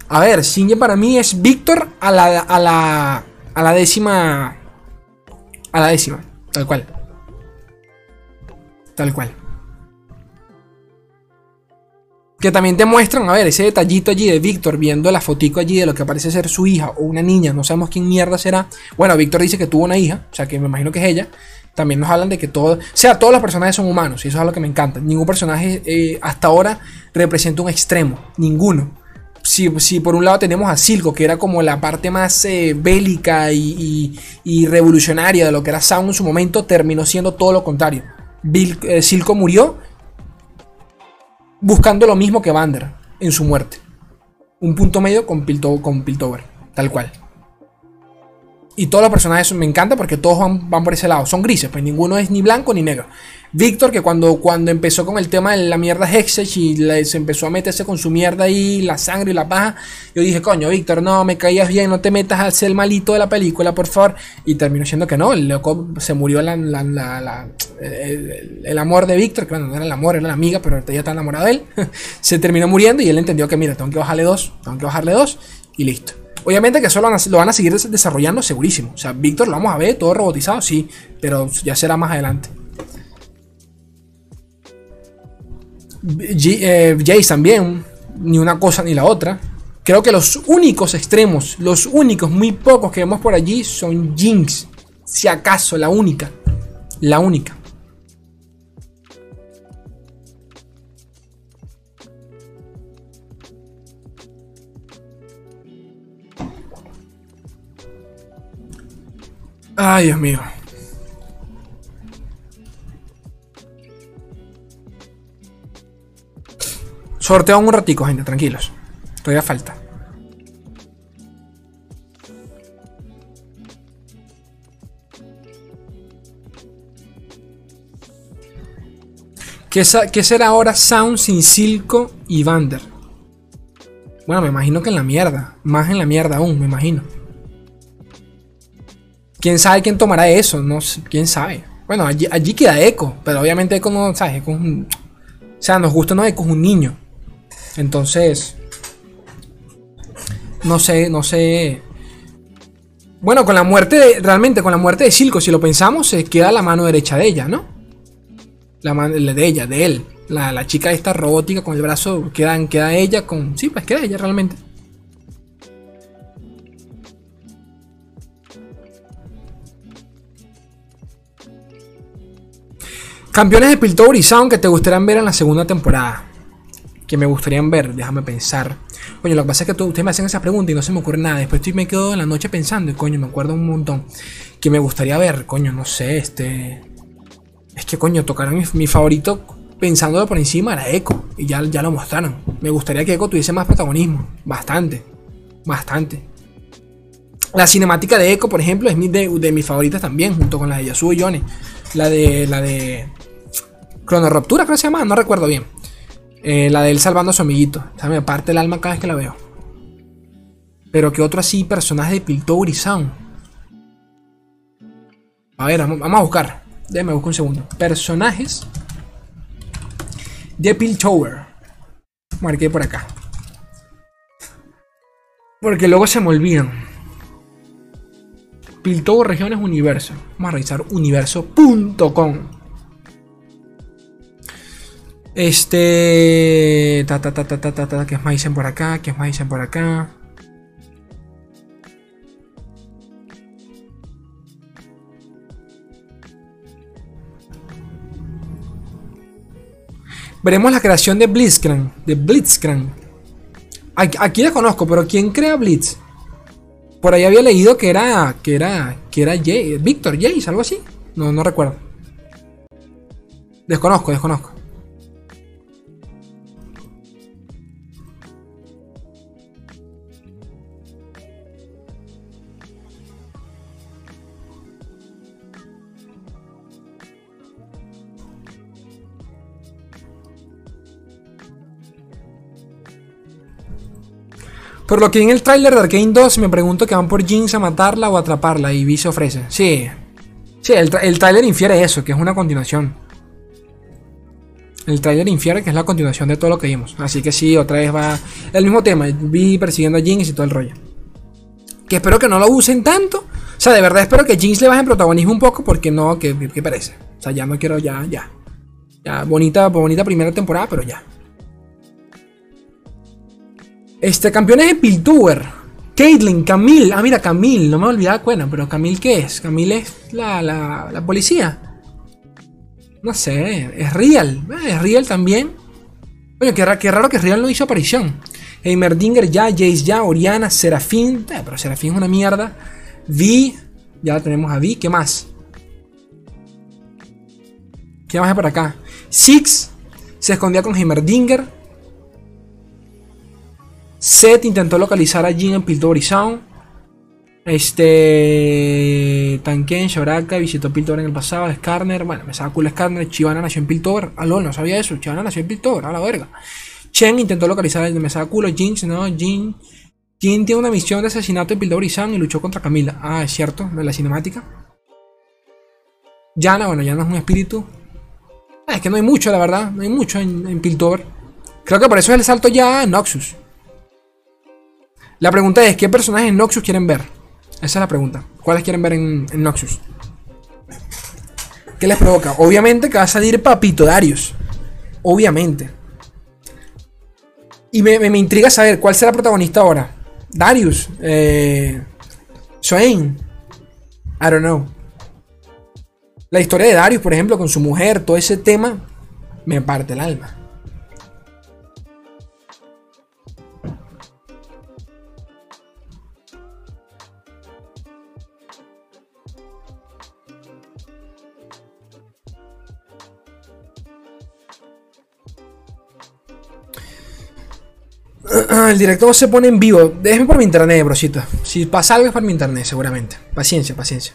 A ver, Sinjet para mí es Víctor a la, a la, a la décima, a la décima, tal cual. Tal cual. Que también te muestran, a ver, ese detallito allí de Víctor viendo la fotico allí de lo que parece ser su hija o una niña, no sabemos quién mierda será. Bueno, Víctor dice que tuvo una hija, o sea que me imagino que es ella. También nos hablan de que todo, o sea, todos los personajes son humanos y eso es algo que me encanta. Ningún personaje eh, hasta ahora representa un extremo, ninguno. Si, por un lado tenemos a Silco, que era como la parte más eh, bélica y, revolucionaria de lo que era Sound en su momento, terminó siendo todo lo contrario. Bill, eh, Silco murió buscando lo mismo que Vander en su muerte. Un punto medio con, Piltover, tal cual. Y todos los personajes me encantan porque todos van, por ese lado. Son grises, pues ninguno es ni blanco ni negro. Víctor, que cuando, cuando empezó con el tema de la mierda Hexage y se empezó a meterse con su mierda ahí, la sangre y la paja, yo dije, coño, Víctor, no, me caías bien, no te metas a ser el malito de la película, por favor. Y terminó siendo que no, el loco se murió el, amor de Víctor, que bueno, no era el amor, era la amiga, pero ahorita ya está enamorado de él. *laughs* se terminó muriendo y él entendió que, mira, tengo que bajarle dos, tengo que bajarle dos y listo. Obviamente que eso lo van, a, seguir desarrollando segurísimo. O sea, Víctor lo vamos a ver todo robotizado, sí, pero ya será más adelante. Eh, Jace también, ni una cosa ni la otra. Creo que los únicos extremos, los únicos muy pocos que vemos por allí son Jinx. Si acaso, la única. La única. Ay, Dios mío. Sorteo un ratico, gente, tranquilos. Todavía falta. ¿Qué, será ahora Sound sin Silco y Vander? Bueno, me imagino que en la mierda. Más en la mierda aún, me imagino. ¿Quién sabe quién tomará eso? No quién sabe. Bueno, allí, queda Echo, pero obviamente Echo no, ¿sabes? o sea, nos gusta no Echo es un niño. Entonces, no sé, no sé. Bueno, con la muerte realmente con la muerte de Silco, si lo pensamos, se queda la mano derecha de ella, ¿no? La mano de ella, de él. La, la chica esta robótica con el brazo, queda, queda ella con... Sí, pues queda ella realmente. Campeones de Piltover y Sound que te gustarían ver en la segunda temporada. Que me gustarían ver, déjame pensar. Coño, lo que pasa es que ustedes me hacen esa pregunta y no se me ocurre nada. Después estoy, me quedo en la noche pensando y coño, me acuerdo un montón. Que me gustaría ver, coño, no sé, este. Es que coño, tocaron mi, favorito pensándolo por encima era Echo. Y ya, ya lo mostraron. Me gustaría que Echo tuviese más protagonismo. Bastante. Bastante. La cinemática de Echo, por ejemplo, es de, de mis favoritas también, junto con la de Yasuo y Yone. La de. La de. Cronorruptura, creo que se llama, no recuerdo bien. Eh, la de él salvando a su amiguito. O sea, me parte el alma cada vez que la veo. Pero que otro así personaje de Piltover y Sound. A ver, vamos, a buscar. Déjame buscar un segundo. Personajes de Piltover. Marqué por acá. Porque luego se me olvidan. Piltover Regiones Universo. Vamos a revisar universo.com. Este. Ta, ta, ta, ta, ta, ta, ta, ¿Qué más dicen por acá? ¿Qué más dicen por acá? Veremos la creación de Blitzcrank. De Blitzcrank. Aquí, la conozco, pero ¿quién crea Blitz? Por ahí había leído que era. que era. que era Jay, Victor Jace, algo así. No, no recuerdo. Desconozco, desconozco. Por lo que en el tráiler de Arkane 2 me pregunto que van por Jinx a matarla o atraparla y Vi se ofrece. Sí. Sí, el, el tráiler infiere eso, que es una continuación. El tráiler infiere que es la continuación de todo lo que vimos. Así que sí, otra vez va el mismo tema. Vi persiguiendo a Jinx y todo el rollo. Que espero que no lo usen tanto. O sea, de verdad espero que Jinx le baje en protagonismo un poco porque no, que, que parece. O sea, ya no quiero, ya, ya. Ya, bonita, bonita primera temporada, pero ya. Este, campeones de Piltover. Caitlyn, Camille. Ah, mira, Camille. No me olvidaba cuena, pero Camille, ¿qué es? Camille es la, la, la policía. No sé, es Real. Eh, es Real también. Oye, qué, qué, raro que Real no hizo aparición. Heimerdinger ya, Jace ya, Oriana, Serafín. Eh, pero Serafín es una mierda. Vi. Ya tenemos a Vi. ¿Qué más? ¿Qué más hay por acá? Six se escondía con Heimerdinger. Seth intentó localizar a Jin en Piltover y Sound. Este. Tanken, Shoraka, visitó Piltover en el pasado, Skarner. Bueno, me saca cool Skarner. Chivana nació en Piltover. Aló, no sabía eso. Chivana nació en Piltover, a la verga. Chen intentó localizar el de culo. Jinx, no, Jin. Jin tiene una misión de asesinato en Piltover y luchó contra Camila. Ah, es cierto, de la cinemática. Yana, bueno, Yana es un espíritu. Ah, es que no hay mucho, la verdad. No hay mucho en, en Piltover. Creo que por eso es el salto ya a Noxus. La pregunta es: ¿qué personajes en Noxus quieren ver? Esa es la pregunta. ¿Cuáles quieren ver en, Noxus? ¿Qué les provoca? Obviamente que va a salir Papito Darius. Obviamente. Y me, intriga saber cuál será el protagonista ahora. Darius. Eh, Swain. I don't know. La historia de Darius, por ejemplo, con su mujer, todo ese tema, me parte el alma. *clears throat* El director se pone en vivo. Déjeme por mi internet, brosita. Si pasa algo es por mi internet, seguramente. Paciencia, paciencia.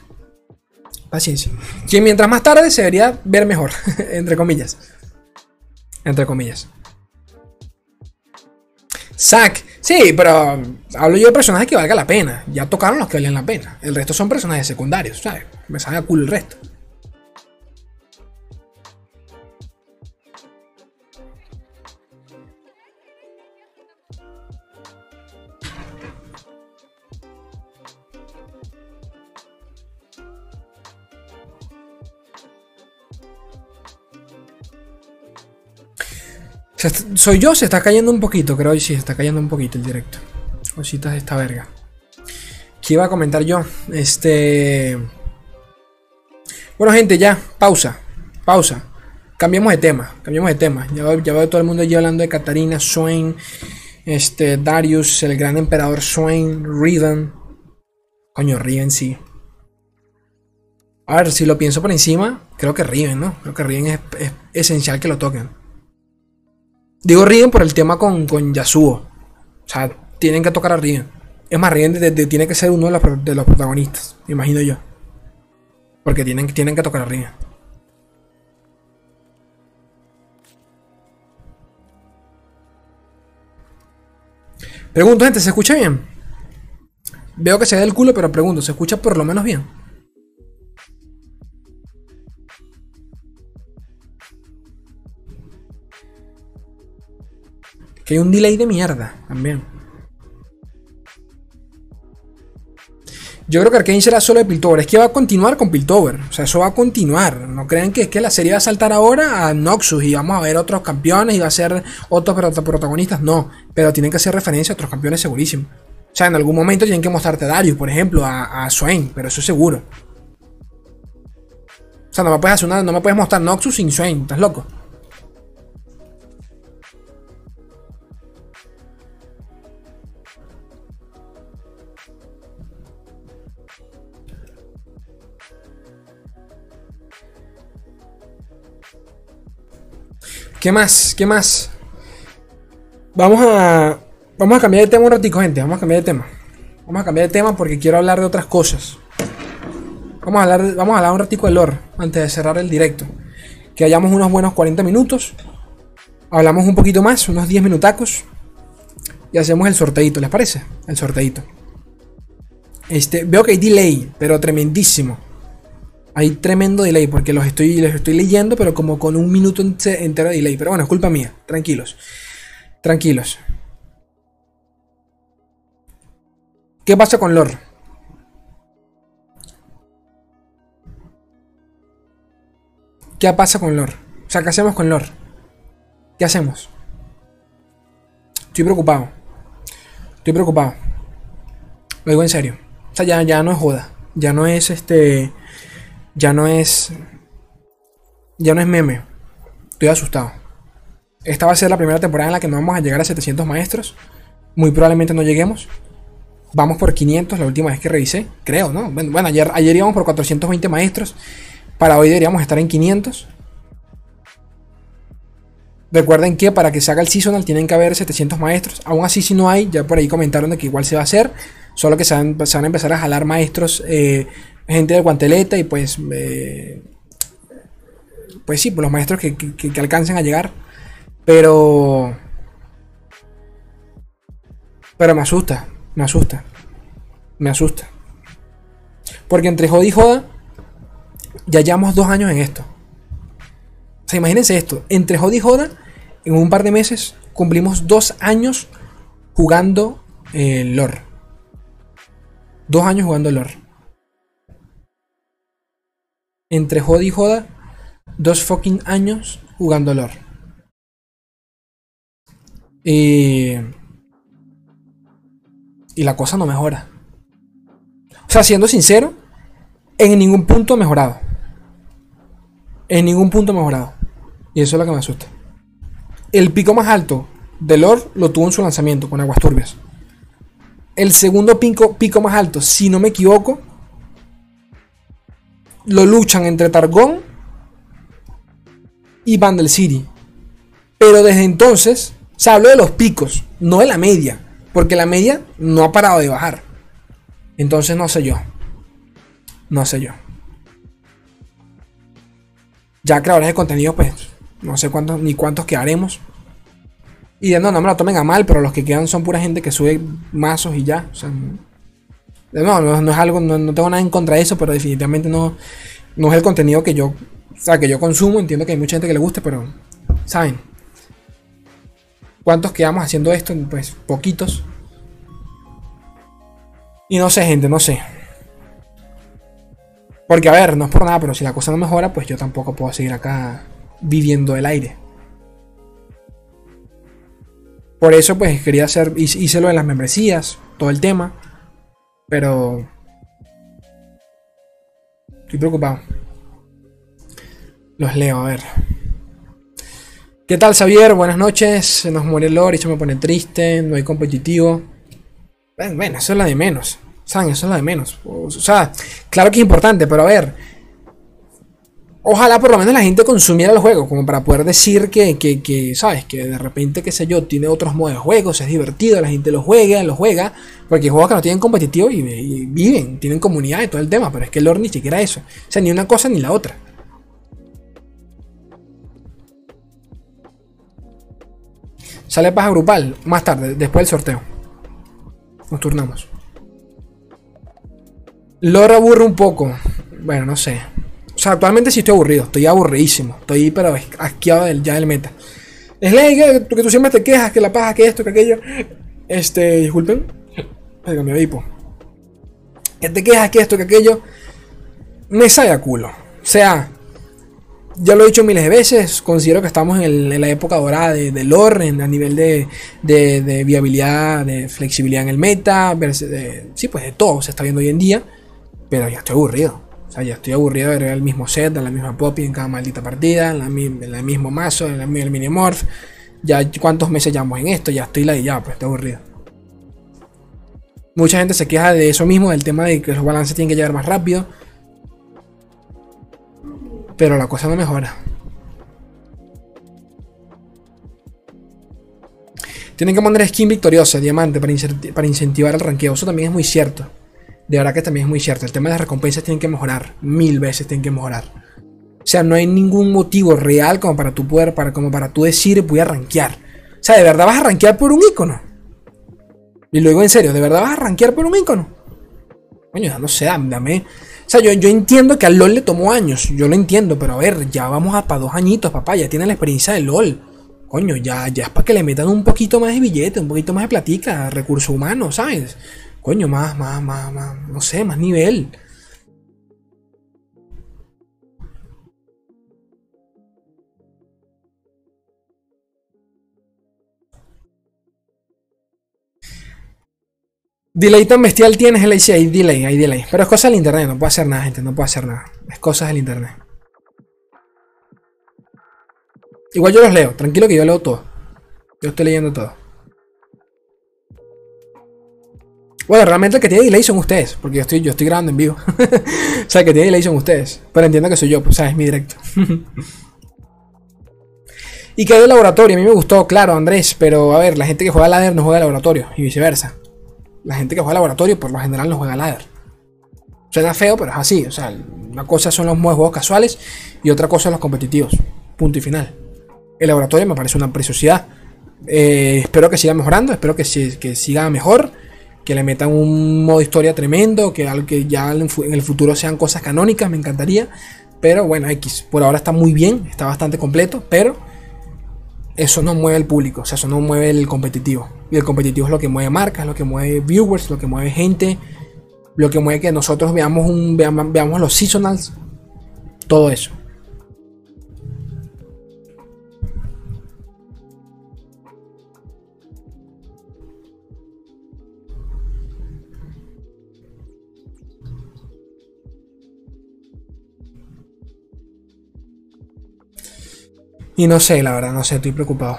Paciencia. Que mientras más tarde se debería ver mejor. *laughs* Entre comillas. Entre comillas. Zack. Sí, pero hablo yo de personajes que valga la pena. Ya tocaron los que valían la pena. El resto son personajes secundarios, ¿sabes? Me sabe a cool el resto. Soy yo, se está cayendo un poquito, creo que sí, se está cayendo un poquito el directo. Cositas de esta verga. ¿Qué iba a comentar yo? Este. Bueno, gente, ya, pausa. Pausa. Cambiemos de tema. Cambiemos de tema. Ya, veo todo el mundo allí hablando de Katarina, Swain, este, Darius, el gran emperador Swain, Riven. Coño, Riven sí. A ver, si lo pienso por encima, creo que Riven, ¿no? Creo que Riven es esencial que lo toquen. Digo Riven por el tema con, con Yasuo. O sea, tienen que tocar a Riven. Es más, Riven tiene que ser uno de los, protagonistas, me imagino yo. Porque tienen, tienen que tocar a Riven. Pregunto, gente, ¿se escucha bien? Veo que se ve el culo, pero pregunto, ¿se escucha por lo menos bien? Que hay un delay de mierda también. Yo creo que Arkane será solo de Piltover. Es que va a continuar con Piltover. O sea, eso va a continuar. No crean que es que la serie va a saltar ahora a Noxus y vamos a ver otros campeones y va a ser otros protagonistas. No. Pero tienen que hacer referencia a otros campeones segurísimo. O sea, en algún momento tienen que mostrarte a Darius, por ejemplo, a, a Swain. Pero eso es seguro. O sea, no me puedes hacer una, no me puedes mostrar Noxus sin Swain. ¿Estás loco? ¿Qué más? ¿Qué más? Vamos a. Vamos a cambiar de tema un ratico, gente. Vamos a cambiar de tema. Vamos a cambiar de tema porque quiero hablar de otras cosas. Vamos a hablar, vamos a hablar un ratico de lore antes de cerrar el directo. Que hayamos unos buenos 40 minutos. Hablamos un poquito más, unos 10 minutacos. Y hacemos el sorteito, ¿les parece? El sorteito. Este, veo que hay delay, pero tremendísimo. Hay tremendo delay porque los estoy, les estoy leyendo, pero como con un minuto entero de delay. Pero bueno, es culpa mía. Tranquilos. Tranquilos. ¿Qué pasa con Lore? ¿Qué pasa con Lore? O sea, ¿qué hacemos con Lore? ¿Qué hacemos? Estoy preocupado. Estoy preocupado. Lo digo en serio. O sea, ya, ya no es joda. Ya no es este ya no es. Ya no es meme. Estoy asustado. Esta va a ser la primera temporada en la que no vamos a llegar a 700 maestros. Muy probablemente no lleguemos. Vamos por 500 la última vez que revisé. Creo, ¿no? Bueno, ayer, ayer íbamos por 420 maestros. Para hoy deberíamos estar en 500. Recuerden que para que se haga el seasonal tienen que haber 700 maestros. Aún así, si no hay, ya por ahí comentaron de que igual se va a hacer. Solo que se van, se van a empezar a jalar maestros, eh, gente de guanteleta y pues... pues sí, pues los maestros que, que- que alcancen a llegar. Pero... Pero me asusta, me asusta. Me asusta. Porque entre joda y joda, ya llevamos dos años en esto. O sea, imagínense esto. Entre joda y joda, en un par de meses, cumplimos dos años jugando eh, LOR. Dos años jugando LOR. Entre joda y joda, dos fucking años jugando LOR. Y... Y la cosa no mejora. O sea, siendo sincero, en ningún punto ha mejorado. En ningún punto ha mejorado. Y eso es lo que me asusta. El pico más alto de Lord lo tuvo en su lanzamiento con Aguas Turbias. El segundo pico más alto, si no me equivoco, lo luchan entre Targón y Vandal City. Pero desde entonces, se habló de los picos, no de la media. Porque la media no ha parado de bajar. Entonces no sé yo. No sé yo. Ya creadores de contenido, pues no sé cuántos ni cuántos quedaremos. Y no, no me lo tomen a mal, pero los que quedan son pura gente que sube mazos y ya. O sea, no, no, es algo, no, no tengo nada en contra de eso, pero definitivamente no, no es el contenido que yo, o sea, que yo consumo. Entiendo que hay mucha gente que le guste, pero, ¿saben? ¿Cuántos quedamos haciendo esto? Pues poquitos. Y no sé, gente, no sé. Porque, a ver, no es por nada, pero si la cosa no mejora, pues yo tampoco puedo seguir acá viviendo el aire. Por eso, pues quería hacer, hice lo de las membresías, todo el tema. Pero... Estoy preocupado. Los leo, a ver. ¿Qué tal, Xavier? Buenas noches. Se nos muere y se me pone triste. No hay competitivo. Bueno, bueno, eso es la de menos. ¿Saben? Eso es la de menos. O sea, claro que es importante, pero a ver. Ojalá por lo menos la gente consumiera el juego, como para poder decir que, que, que, ¿sabes? Que de repente, qué sé yo, tiene otros modos de juego, es divertido, la gente lo juega, lo juega. Porque hay juegos que no tienen competitivo y, viven, tienen comunidad y todo el tema, pero es que el lore ni siquiera eso. O sea, ni una cosa ni la otra. Sale paja grupal más tarde, después del sorteo. Nos turnamos. Lore aburre un poco. Bueno, no sé. Actualmente sí estoy aburrido. Estoy aburridísimo. Estoy pero asqueado del, ya del meta. Es ley que, que tú siempre te quejas, que la paja, que esto, que aquello. Este, disculpen. Venga, mi hipo. Que te quejas, que esto, que aquello. Me sale a culo. O sea, ya lo he dicho miles de veces, considero que estamos en, la época dorada de, de lore, en- a nivel de, de- de viabilidad, de flexibilidad en el meta, de- sí, pues de todo se está viendo hoy en día, pero ya estoy aburrido. Ya estoy aburrido de ver el mismo set, de la misma poppy en cada maldita partida, en, la, en el mismo mazo, en la, el mini morph. Ya cuántos meses llevamos en esto, ya estoy ladillado, pues estoy aburrido. Mucha gente se queja de eso mismo, del tema de que los balances tienen que llegar más rápido. Pero la cosa no mejora. Tienen que poner skin victoriosa, diamante, para, para incentivar el ranqueo. Eso también es muy cierto. De verdad que también es muy cierto. El tema de las recompensas tienen que mejorar. Mil veces tienen que mejorar. O sea, no hay ningún motivo real como para tú poder, para, como para tú decir voy a rankear. O sea, ¿de verdad vas a rankear por un icono? Y lo digo en serio, ¿de verdad vas a rankear por un icono? Coño, no sé, dame-. O sea, yo, yo entiendo que al LOL le tomó años, yo lo entiendo, pero a ver, ya vamos a para dos añitos, papá, ya tiene la experiencia del LOL. Coño, ya, ya es para que le metan un poquito más de billete, un poquito más de platica, recursos humanos, ¿sabes? Coño, más, más, más, más, no sé, más nivel. Delay tan bestial tienes el sí, hay delay, hay delay. Pero es cosa del internet, no puedo hacer nada, gente, no puedo hacer nada. Es cosas del internet. Igual yo los leo, tranquilo que yo leo todo. Yo estoy leyendo todo. Bueno, realmente el que tiene delay son ustedes, porque yo estoy, yo estoy grabando en vivo. *laughs* o sea, el que tiene delay son ustedes. Pero entiendo que soy yo, o sea, es mi directo. *laughs* y que de laboratorio, a mí me gustó, claro, Andrés, pero a ver, la gente que juega ladder no juega laboratorio, y viceversa. La gente que juega laboratorio por lo general no juega ladder. Suena feo, pero es así. O sea, una cosa son los juegos casuales y otra cosa son los competitivos. Punto y final. El laboratorio me parece una preciosidad. Eh, espero que siga mejorando, espero que, que, siga mejor, que le metan un modo historia tremendo, que, que ya en el futuro sean cosas canónicas, me encantaría. Pero bueno, X, por ahora está muy bien, está bastante completo, pero eso no mueve el público, o sea, eso no mueve el competitivo. Y el competitivo es lo que mueve marcas, lo que mueve viewers, lo que mueve gente, lo que mueve que nosotros veamos, un, veamos, veamos los seasonals, todo eso. Y no sé, la verdad, no sé, estoy preocupado.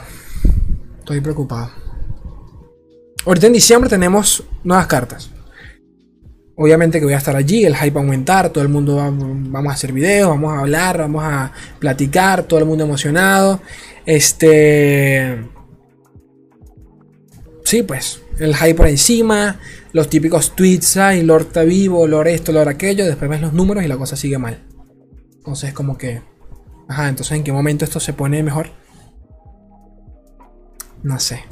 Estoy preocupado. Ahorita en diciembre tenemos nuevas cartas. Obviamente que voy a estar allí, el hype va a aumentar, todo el mundo va, vamos a hacer videos, vamos a hablar, vamos a platicar, todo el mundo emocionado. Este... Sí, pues, el hype por encima, los típicos tweets, ay, Lord vivo, Lord esto, Lord aquello, después ves los números y la cosa sigue mal. Entonces como que... Ajá, entonces ¿en qué momento esto se pone mejor? No sé.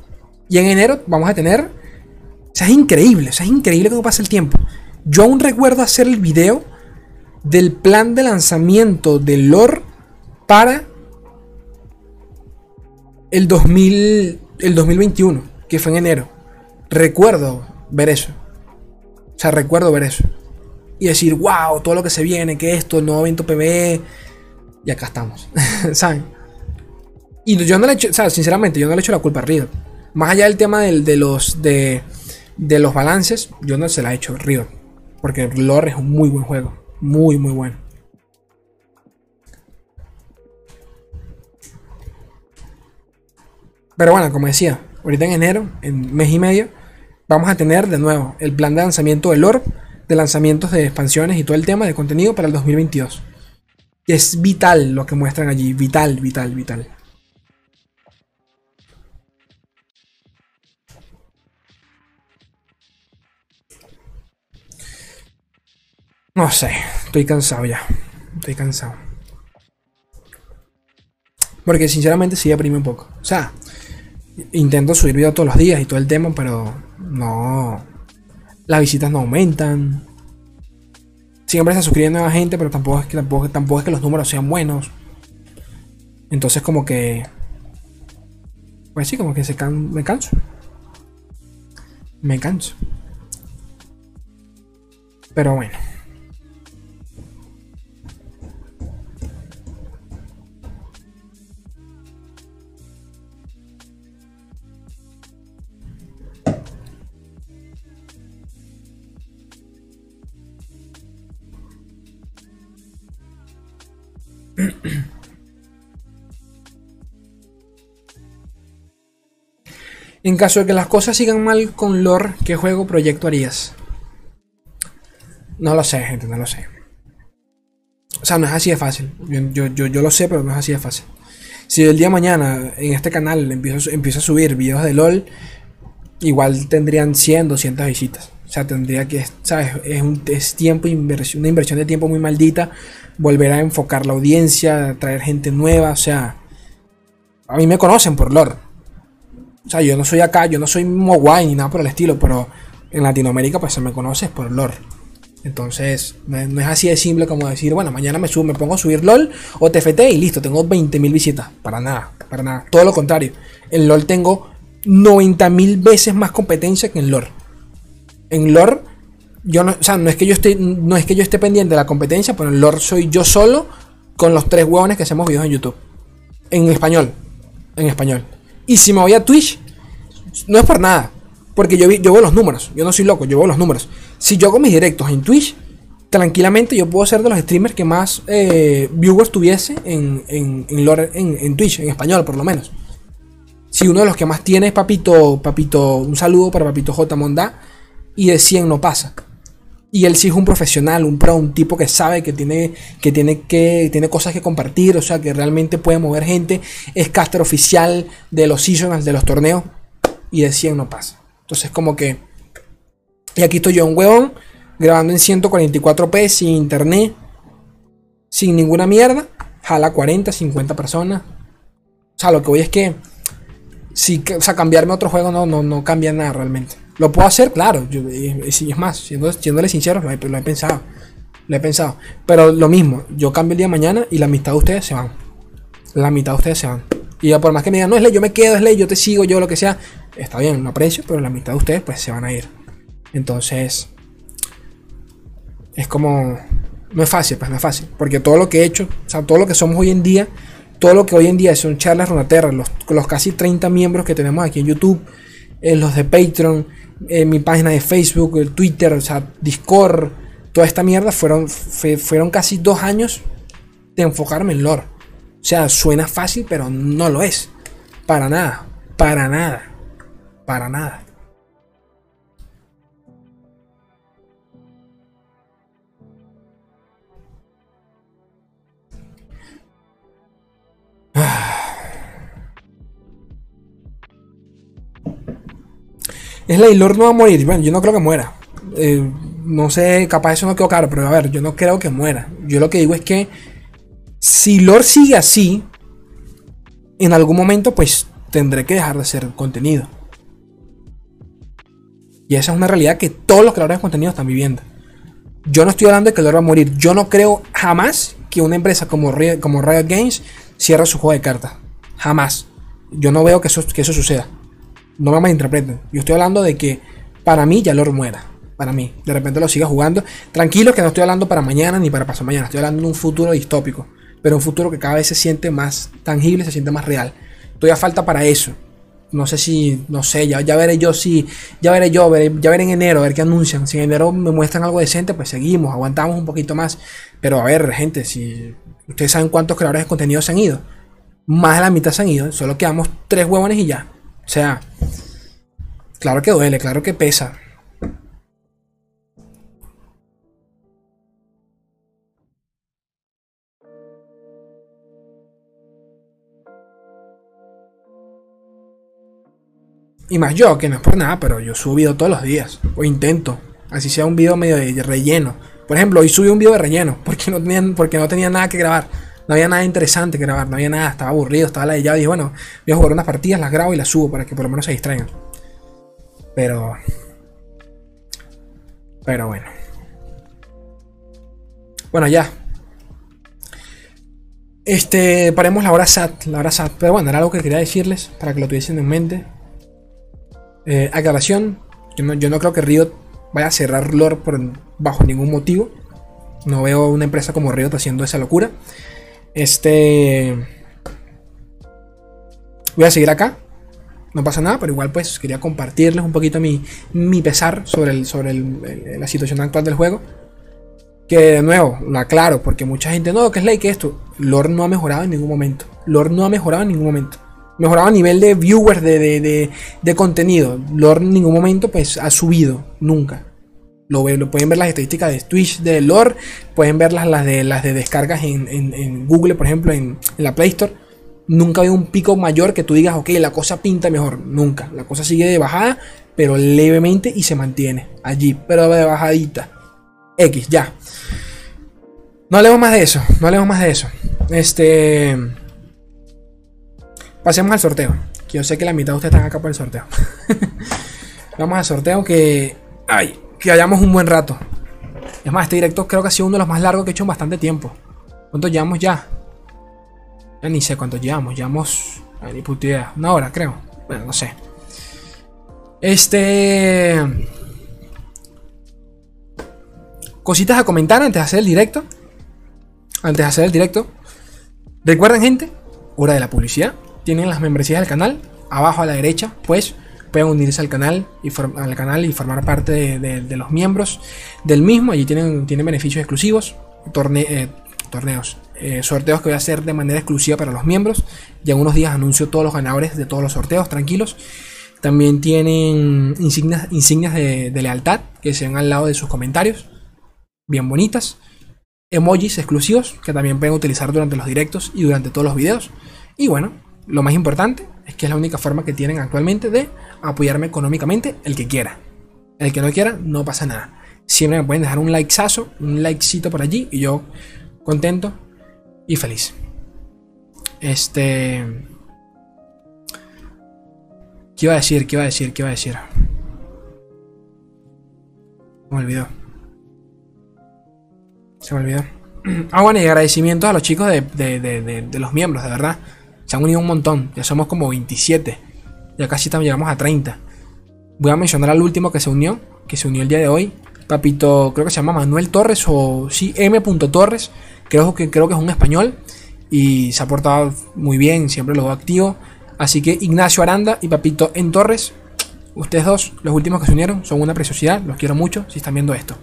Y en enero vamos a tener... O sea, es increíble, o sea, es increíble cómo pasa el tiempo. Yo aún recuerdo hacer el video del plan de lanzamiento de lore para el, 2000, el 2021, que fue en enero. Recuerdo ver eso. O sea, recuerdo ver eso. Y decir, wow, todo lo que se viene, que esto, el nuevo evento PvE, y acá estamos. *laughs* ¿Saben? Y yo no le he hecho, o sinceramente, yo no le he hecho la culpa a Riot. Más allá del tema de, los, de, los balances, yo no se la he hecho a Riot. Porque Lore es un muy buen juego. Muy, muy bueno. Pero bueno, como decía, ahorita en enero, en mes y medio, vamos a tener de nuevo el plan de lanzamiento del Lore, de lanzamientos de expansiones y todo el tema de contenido para el 2022 es vital lo que muestran allí. Vital, vital, vital. No sé, estoy cansado ya. Estoy cansado. Porque sinceramente sí deprime un poco. O sea, intento subir video todos los días y todo el tema, pero no. Las visitas no aumentan siempre se suscribe nueva gente, pero tampoco es que tampoco, tampoco es que los números sean buenos. Entonces como que pues sí, como que se me canso. Me canso. Pero bueno. En caso de que las cosas sigan mal con lore, ¿qué juego proyecto harías? No lo sé, gente, no lo sé. O sea, no es así de fácil. Yo, lo sé, pero no es así de fácil. Si el día de mañana en este canal empiezo, empiezo a subir videos de LOL, igual tendrían 100, 200 visitas. O sea, tendría que, ¿sabes? Es, un, es tiempo, una inversión de tiempo muy maldita. Volver a enfocar la audiencia, traer gente nueva. O sea, a mí me conocen por lore. O sea, yo no soy acá, yo no soy Mogwai ni nada por el estilo, pero en Latinoamérica pues se me conoce por lore. Entonces, no es así de simple como decir, bueno, mañana me subo, me pongo a subir LOL o TFT y listo, tengo 20.000 visitas. Para nada, para nada. Todo lo contrario. En LOL tengo 90.000 veces más competencia que en LOL. En LOL, yo no, o sea, no es que yo esté, no es que yo esté pendiente de la competencia, pero en LOL soy yo solo con los tres huevones que hacemos videos en YouTube. En español. En español. Y si me voy a Twitch, no es por nada. Porque yo, yo veo los números. Yo no soy loco, yo veo los números. Si yo hago mis directos en Twitch, tranquilamente yo puedo ser de los streamers que más eh, viewers tuviese en, en, en, Twitch, en español por lo menos. Si uno de los que más tiene es Papito, Papito, un saludo para Papito J. Mondá, y de 100 no pasa. Y él sí es un profesional, un pro, un tipo que sabe que tiene, que tiene, que, tiene cosas que compartir, o sea, que realmente puede mover gente. Es caster oficial de los seasonals, de los torneos. Y de 100 no pasa. Entonces, como que Y aquí estoy yo, un huevón, grabando en 144p, sin internet, sin ninguna mierda. Jala 40, 50 personas. O sea, lo que voy es que. Si, o sea, cambiarme a otro juego no, no, no cambia nada realmente. Lo puedo hacer, claro. Yo, es más, siendo, siéndole sincero, lo he, lo he pensado. Lo he pensado. Pero lo mismo, yo cambio el día de mañana y la mitad de ustedes se van. La mitad de ustedes se van. Y por más que me digan, no es ley, yo me quedo, es ley, yo te sigo, yo lo que sea. Está bien, lo aprecio, pero la mitad de ustedes pues se van a ir. Entonces, es como, no es fácil, pues no es fácil. Porque todo lo que he hecho, o sea, todo lo que somos hoy en día, todo lo que hoy en día son charlas Runaterra, los, los casi 30 miembros que tenemos aquí en YouTube, eh, los de Patreon, en mi página de Facebook, el Twitter, o sea, Discord, toda esta mierda fueron, fueron casi dos años de enfocarme en lore. O sea, suena fácil, pero no lo es. Para nada, para nada, para nada. Es la Lord no va a morir. Bueno, yo no creo que muera. Eh, no sé, capaz eso no quedó claro, pero a ver, yo no creo que muera. Yo lo que digo es que si Lord sigue así, en algún momento pues tendré que dejar de hacer contenido. Y esa es una realidad que todos los creadores de contenido están viviendo. Yo no estoy hablando de que Lord va a morir. Yo no creo jamás que una empresa como, como Riot Games cierre su juego de cartas. Jamás. Yo no veo que eso, que eso suceda. No me malinterpreten. Yo estoy hablando de que para mí ya Lord muera. Para mí. De repente lo siga jugando. Tranquilo que no estoy hablando para mañana ni para pasado mañana. Estoy hablando de un futuro distópico. Pero un futuro que cada vez se siente más tangible, se siente más real. Todavía falta para eso. No sé si, no sé, ya, ya veré yo si, ya veré yo, ya veré en enero, a ver qué anuncian. Si en enero me muestran algo decente, pues seguimos, aguantamos un poquito más. Pero a ver, gente, si ustedes saben cuántos creadores de contenido se han ido. Más de la mitad se han ido, solo quedamos tres huevones y ya. O sea, claro que duele, claro que pesa. Y más yo, que no es por nada, pero yo subo video todos los días. O intento. Así sea un video medio de relleno. Por ejemplo, hoy subí un video de relleno. *laughs* Porque no tenía, porque no tenía nada que grabar. No había nada interesante que grabar. No había nada. Estaba aburrido. Estaba la Y dije, bueno, voy a jugar unas partidas, las grabo y las subo para que por lo menos se distraigan. Pero. Pero bueno. Bueno, ya. Este, paremos la hora SAT, la hora SAT. Pero bueno, era algo que quería decirles para que lo tuviesen en mente. Eh, aclaración, yo no, creo que Riot vaya a cerrar lore por, bajo ningún motivo. No veo una empresa como Riot haciendo esa locura. Este... Voy a seguir acá. No pasa nada, pero igual pues quería compartirles un poquito mi, mi pesar sobre, el, sobre la situación actual del juego. Que de nuevo, lo aclaro, porque mucha gente, no, que es ley que esto. Lore no ha mejorado en ningún momento. Lore no ha mejorado en ningún momento mejorado a nivel de viewers, de, de, contenido. Lore en ningún momento pues ha subido, nunca. Lo, pueden ver las estadísticas de Twitch de Lore, pueden ver las, de, las de descargas en, Google, por ejemplo, en, la Play Store. Nunca hay un pico mayor que tú digas, ok, la cosa pinta mejor. Nunca. La cosa sigue de bajada, pero levemente y se mantiene allí, pero de bajadita. X, ya. No hablemos más de eso, no hablemos más de eso. Este. Pasemos al sorteo. Que yo sé que la mitad de ustedes están acá por el sorteo. *laughs* Vamos al sorteo que. Ay, que hayamos un buen rato. Es más, este directo creo que ha sido uno de los más largos que he hecho en bastante tiempo. ¿Cuánto llevamos ya? Ya ni sé cuánto llevamos. Llevamos. Ni puta idea. Una hora, creo. Bueno, no sé. Este. Cositas a comentar antes de hacer el directo. Antes de hacer el directo. Recuerden, gente, hora de la publicidad tienen las membresías del canal. Abajo a la derecha, pues pueden unirse al canal y, al canal y formar parte de, los miembros del mismo. Allí tienen, tienen beneficios exclusivos, eh, torneos, eh, sorteos que voy a hacer de manera exclusiva para los miembros. Ya en unos días anuncio todos los ganadores de todos los sorteos, tranquilos. También tienen insignias, insignias de, de lealtad que se ven al lado de sus comentarios, bien bonitas. Emojis exclusivos que también pueden utilizar durante los directos y durante todos los videos. Y bueno, lo más importante es que es la única forma que tienen actualmente de apoyarme económicamente el que quiera. El que no quiera, no pasa nada. Siempre me pueden dejar un likeazo, un likecito por allí y yo contento y feliz. Este. ¿Qué iba a decir? ¿Qué iba a decir? ¿Qué iba a decir? Me olvidó. Se me olvidó. *clears throat* Ah, bueno, y agradecimientos a los chicos de, de, de, de, los miembros, de verdad. Se han unido un montón. Ya somos como 27. Ya casi estamos, llegamos a 30. Voy a mencionar al último que se unió. Que se unió el día de hoy. Papito, creo que se llama Manuel Torres o sí, M. Torres. Creo que, creo que es un español. Y se ha portado muy bien, siempre lo activo. Así que Ignacio Aranda y Papito en Torres. Ustedes dos, los últimos que se unieron, son una preciosidad. Los quiero mucho si están viendo esto.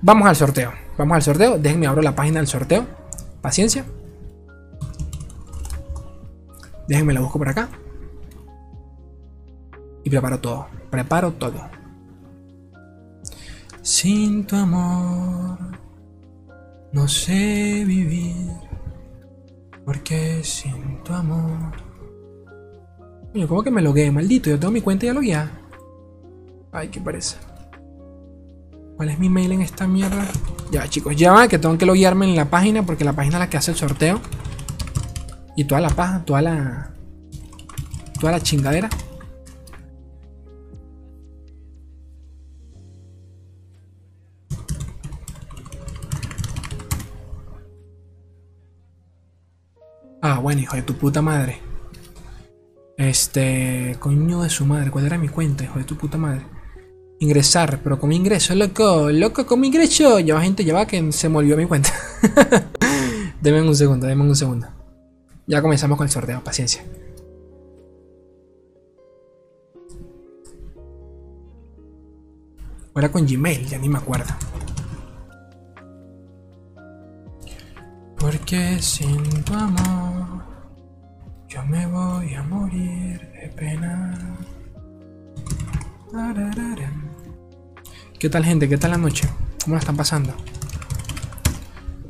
Vamos al sorteo. Vamos al sorteo. Déjenme abrir la página del sorteo. Paciencia. Déjenme la busco por acá. Y preparo todo. Preparo todo. Sin tu amor no sé vivir. Porque sin tu amor. Coño, ¿cómo que me logué? Maldito, yo tengo mi cuenta ya logueada. Ay, qué parece. ¿Cuál es mi mail en esta mierda? Ya, chicos, ya va, que tengo que loguearme en la página porque la página es la que hace el sorteo. Y toda la paja, toda la. Toda la chingadera. Ah, bueno, hijo de tu puta madre. Este. Coño de su madre. ¿Cuál era mi cuenta, hijo de tu puta madre? Ingresar, pero con mi ingreso, loco. Loco, con mi ingreso. Ya va, gente, ya va que se me mi cuenta. *laughs* denme un segundo, denme un segundo. Ya comenzamos con el sorteo, paciencia. Era con Gmail, ya ni me acuerdo. Porque sin amor yo me voy a morir de pena. ¿Qué tal gente? ¿Qué tal la noche? ¿Cómo la están pasando?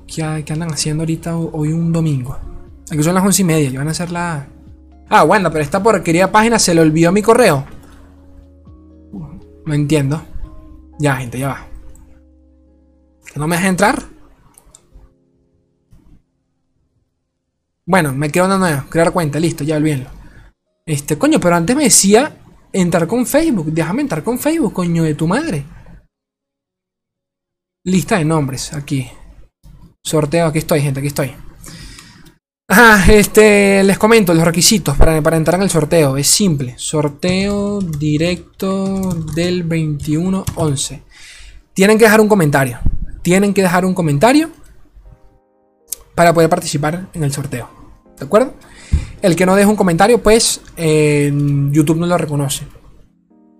¿Qué, andan haciendo ahorita hoy un domingo? Aquí son las once y media, ya van a hacer la... Ah, bueno, pero esta porquería página se le olvidó mi correo. No entiendo. Ya, gente, ya va. ¿No me deja entrar? Bueno, me queda una nueva. Crear cuenta, listo, ya olvídenlo. Este, coño, pero antes me decía entrar con Facebook. Déjame entrar con Facebook, coño de tu madre. Lista de nombres, aquí. Sorteo, aquí estoy, gente, aquí estoy. Ah, este, les comento los requisitos para, para entrar en el sorteo. Es simple. Sorteo directo del 21-11. Tienen que dejar un comentario. Tienen que dejar un comentario para poder participar en el sorteo. ¿De acuerdo? El que no deje un comentario, pues YouTube no lo reconoce.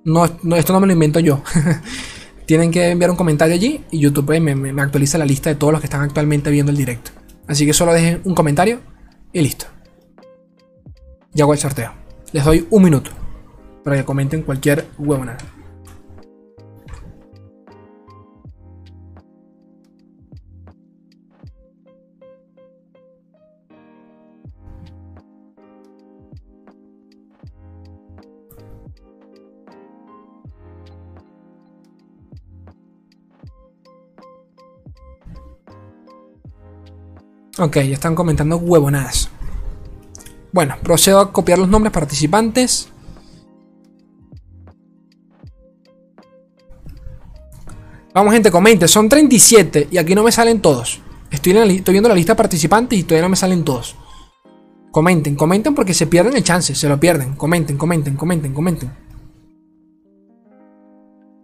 No, esto no me lo invento yo. *laughs* Tienen que enviar un comentario allí y YouTube pues, me, actualiza la lista de todos los que están actualmente viendo el directo. Así que solo dejen un comentario y listo. Ya hago el sorteo. Les doy un minuto para que comenten cualquier webinar. Ok, ya están comentando huevonadas. Bueno, procedo a copiar los nombres participantes. Vamos, gente, comente. Son 37 y aquí no me salen todos. Estoy, viendo la lista de participantes y todavía no me salen todos. Comenten, comenten porque se pierden el chance, se lo pierden. Comenten, comenten, comenten, comenten.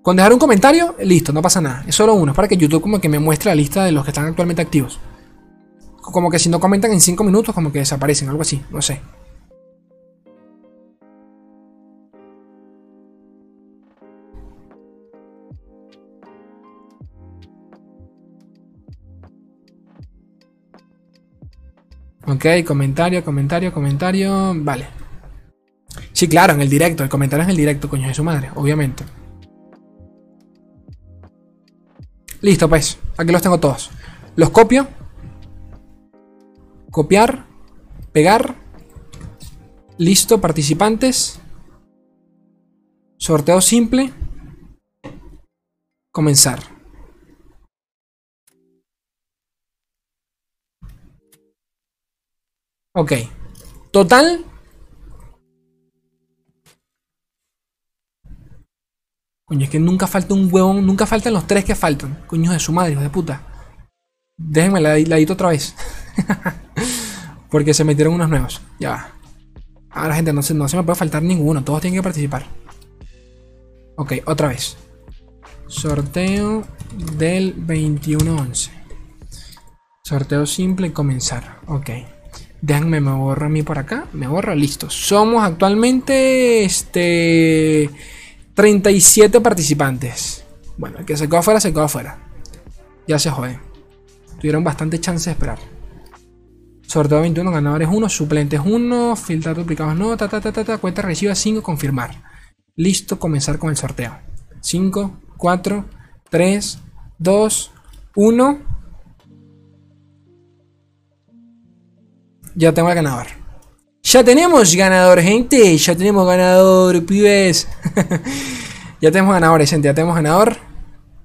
Con dejar un comentario, listo, no pasa nada. Es solo uno, para que YouTube como que me muestre la lista de los que están actualmente activos como que si no comentan en 5 minutos, como que desaparecen, algo así, no sé. Ok, comentario, comentario, comentario. Vale. Sí, claro, en el directo. El comentario es en el directo, coño de su madre, obviamente. Listo, pues. Aquí los tengo todos. Los copio copiar, pegar, listo, participantes, sorteo simple, Comenzar. Ok. Total. Coño, es que nunca falta un huevón, nunca faltan los tres que faltan. Coño de su madre, hijo de puta. Déjenme la, la otra vez. *laughs* Porque se metieron unos nuevos. Ya. Ahora, gente, no se, no se me puede faltar ninguno. Todos tienen que participar. Ok, otra vez. Sorteo del 2111. Sorteo simple comenzar. Ok. Déjenme, me borro a mí por acá. Me borro, listo. Somos actualmente este 37 participantes. Bueno, el que se quedó afuera, se quedó afuera. Ya se jode. Tuvieron bastante chance de esperar. Sorteo 21, ganadores 1, suplentes 1, filtrar duplicados no, ta ta ta ta, ta cuenta reciba 5, confirmar. Listo, comenzar con el sorteo. 5, 4, 3, 2, 1. Ya tengo el ganador. Ya tenemos ganador, gente. Ya tenemos ganador, pibes. *laughs* ya tenemos ganadores, gente. Ya tenemos ganador.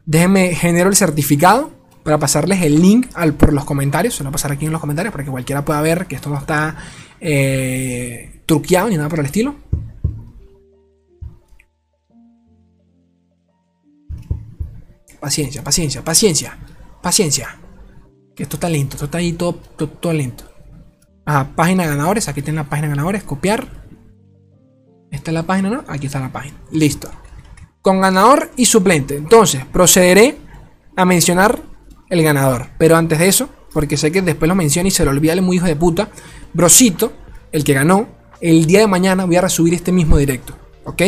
Déjenme genero el certificado para pasarles el link al, por los comentarios. Se lo voy a pasar aquí en los comentarios para que cualquiera pueda ver que esto no está eh, truqueado ni nada por el estilo. Paciencia, paciencia, paciencia, paciencia. Que esto está lento, esto está ahí todo, todo, lento. Ajá, página ganadores, aquí tienen la página ganadores, copiar. Esta es la página, ¿no? Aquí está la página. Listo. Con ganador y suplente. Entonces, procederé a mencionar el ganador. Pero antes de eso, porque sé que después lo menciona y se lo olvida el muy hijo de puta, Brosito, el que ganó, el día de mañana voy a resubir este mismo directo. ¿Ok?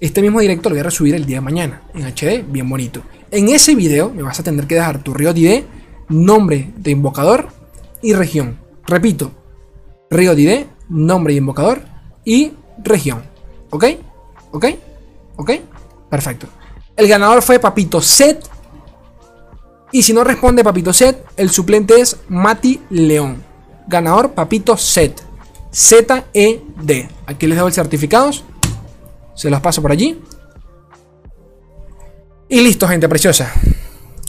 Este mismo directo lo voy a resubir el día de mañana en HD, bien bonito. En ese video me vas a tener que dejar tu Río ID, nombre de invocador y región. Repito, Río ID, nombre de invocador y región. ¿Ok? ¿Ok? ¿Ok? Perfecto. El ganador fue Papito Set y si no responde Papito Set, el suplente es Mati León. Ganador Papito Set. Z-E-D. Aquí les dejo el certificados. Se los paso por allí. Y listo, gente preciosa.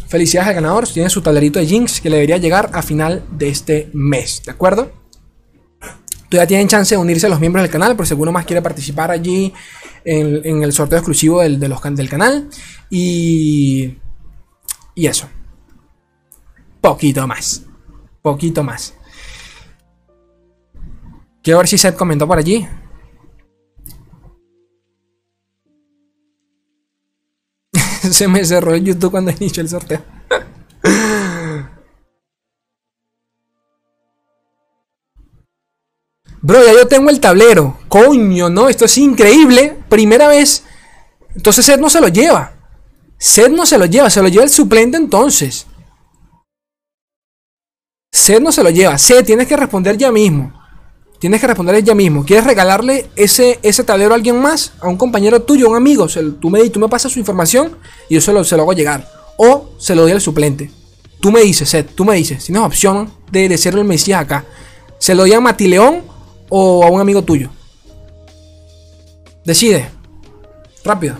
Felicidades al ganador. Tiene su tablerito de Jinx que le debería llegar a final de este mes. ¿De acuerdo? Todavía tienen chance de unirse a los miembros del canal por si alguno más quiere participar allí en, el sorteo exclusivo del, del canal. Y, y eso. Poquito más. Poquito más. Quiero ver si Seth comentó por allí. *laughs* Se me cerró el YouTube cuando inició el sorteo. *laughs* Bro, ya yo tengo el tablero. Coño, no, esto es increíble. Primera vez. Entonces Seth no se lo lleva. Seth no se lo lleva, se lo lleva el suplente entonces. Sed no se lo lleva. Sed, tienes que responder ya mismo. Tienes que responder ya mismo. ¿Quieres regalarle ese, ese tablero a alguien más? A un compañero tuyo, a un amigo. tú, me, tú me pasas su información y yo se lo, se lo hago llegar. O se lo doy al suplente. Tú me dices, Seth, tú me dices. Tienes opción de, de ser el Mesías acá. ¿Se lo doy a Matileón o a un amigo tuyo? Decide. Rápido.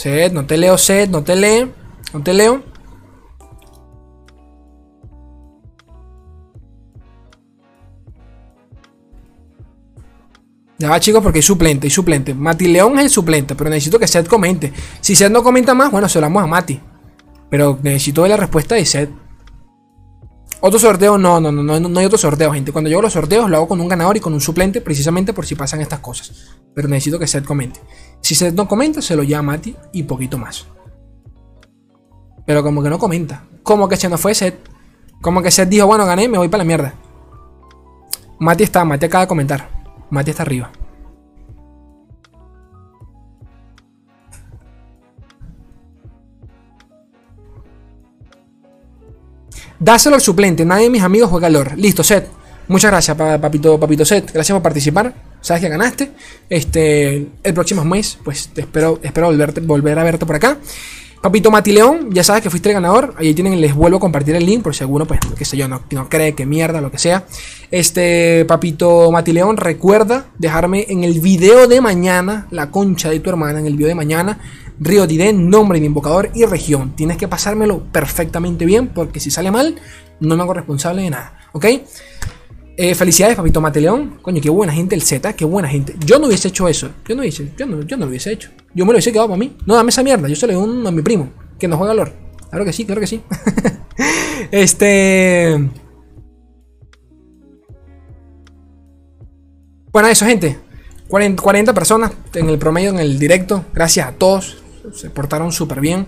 Sed, no te leo, Sed, no te leo. No te leo. Ya va, chicos, porque hay suplente, hay suplente. Mati León es el suplente, pero necesito que Seth comente. Si Seth no comenta más, bueno, se lo damos a Mati. Pero necesito ver la respuesta de Seth. Otro sorteo, no, no, no, no, no hay otro sorteo, gente. Cuando yo hago los sorteos, lo hago con un ganador y con un suplente, precisamente por si pasan estas cosas. Pero necesito que Seth comente. Si Seth no comenta, se lo llama a Mati y poquito más. Pero como que no comenta. Como que se no fue Seth. Como que Seth dijo, bueno, gané, me voy para la mierda. Mati está, Mati acaba de comentar. Mati está arriba. Dáselo al suplente. Nadie de mis amigos juega LOR. Listo, Seth. Muchas gracias, papito, papito Seth. Gracias por participar. Sabes que ganaste. Este, el próximo mes, pues te espero, espero volver a verte por acá. Papito Matileón, ya sabes que fuiste el ganador. Ahí tienen, les vuelvo a compartir el link por si alguno, pues, qué sé yo, no, no cree que mierda, lo que sea. Este, Papito Matileón, recuerda dejarme en el video de mañana, la concha de tu hermana, en el video de mañana, Río Diden, nombre de invocador y región. Tienes que pasármelo perfectamente bien, porque si sale mal, no me hago responsable de nada, ¿ok? Eh, felicidades, papito Mateleón. Coño, qué buena gente el Z, qué buena gente. Yo no hubiese hecho eso. Yo no, hubiese, yo no, yo no lo hubiese hecho. Yo me lo hubiese quedado para mí. No, dame esa mierda. Yo se lo doy a mi primo, que no juega LOR. Claro que sí, claro que sí. *laughs* este. Bueno, eso, gente. 40, 40 personas en el promedio en el directo. Gracias a todos. Se portaron súper bien.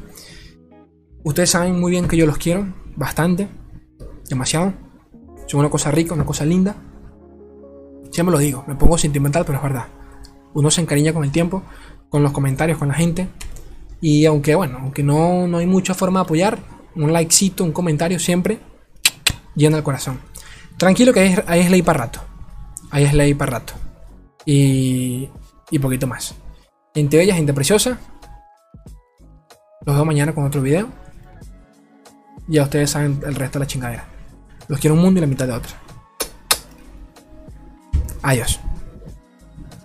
Ustedes saben muy bien que yo los quiero. Bastante. Demasiado. Son una cosa rica, una cosa linda. Siempre lo digo, me pongo sentimental, pero es verdad. Uno se encariña con el tiempo, con los comentarios, con la gente. Y aunque, bueno, aunque no, no hay mucha forma de apoyar, un likecito, un comentario siempre llena el corazón. Tranquilo que ahí es, ley para rato. Ahí es ley para rato. Y, y poquito más. Gente bella, gente preciosa. Los veo mañana con otro video. Ya ustedes saben el resto de la chingadera. Los quiero un mundo y la mitad de otro. Adiós.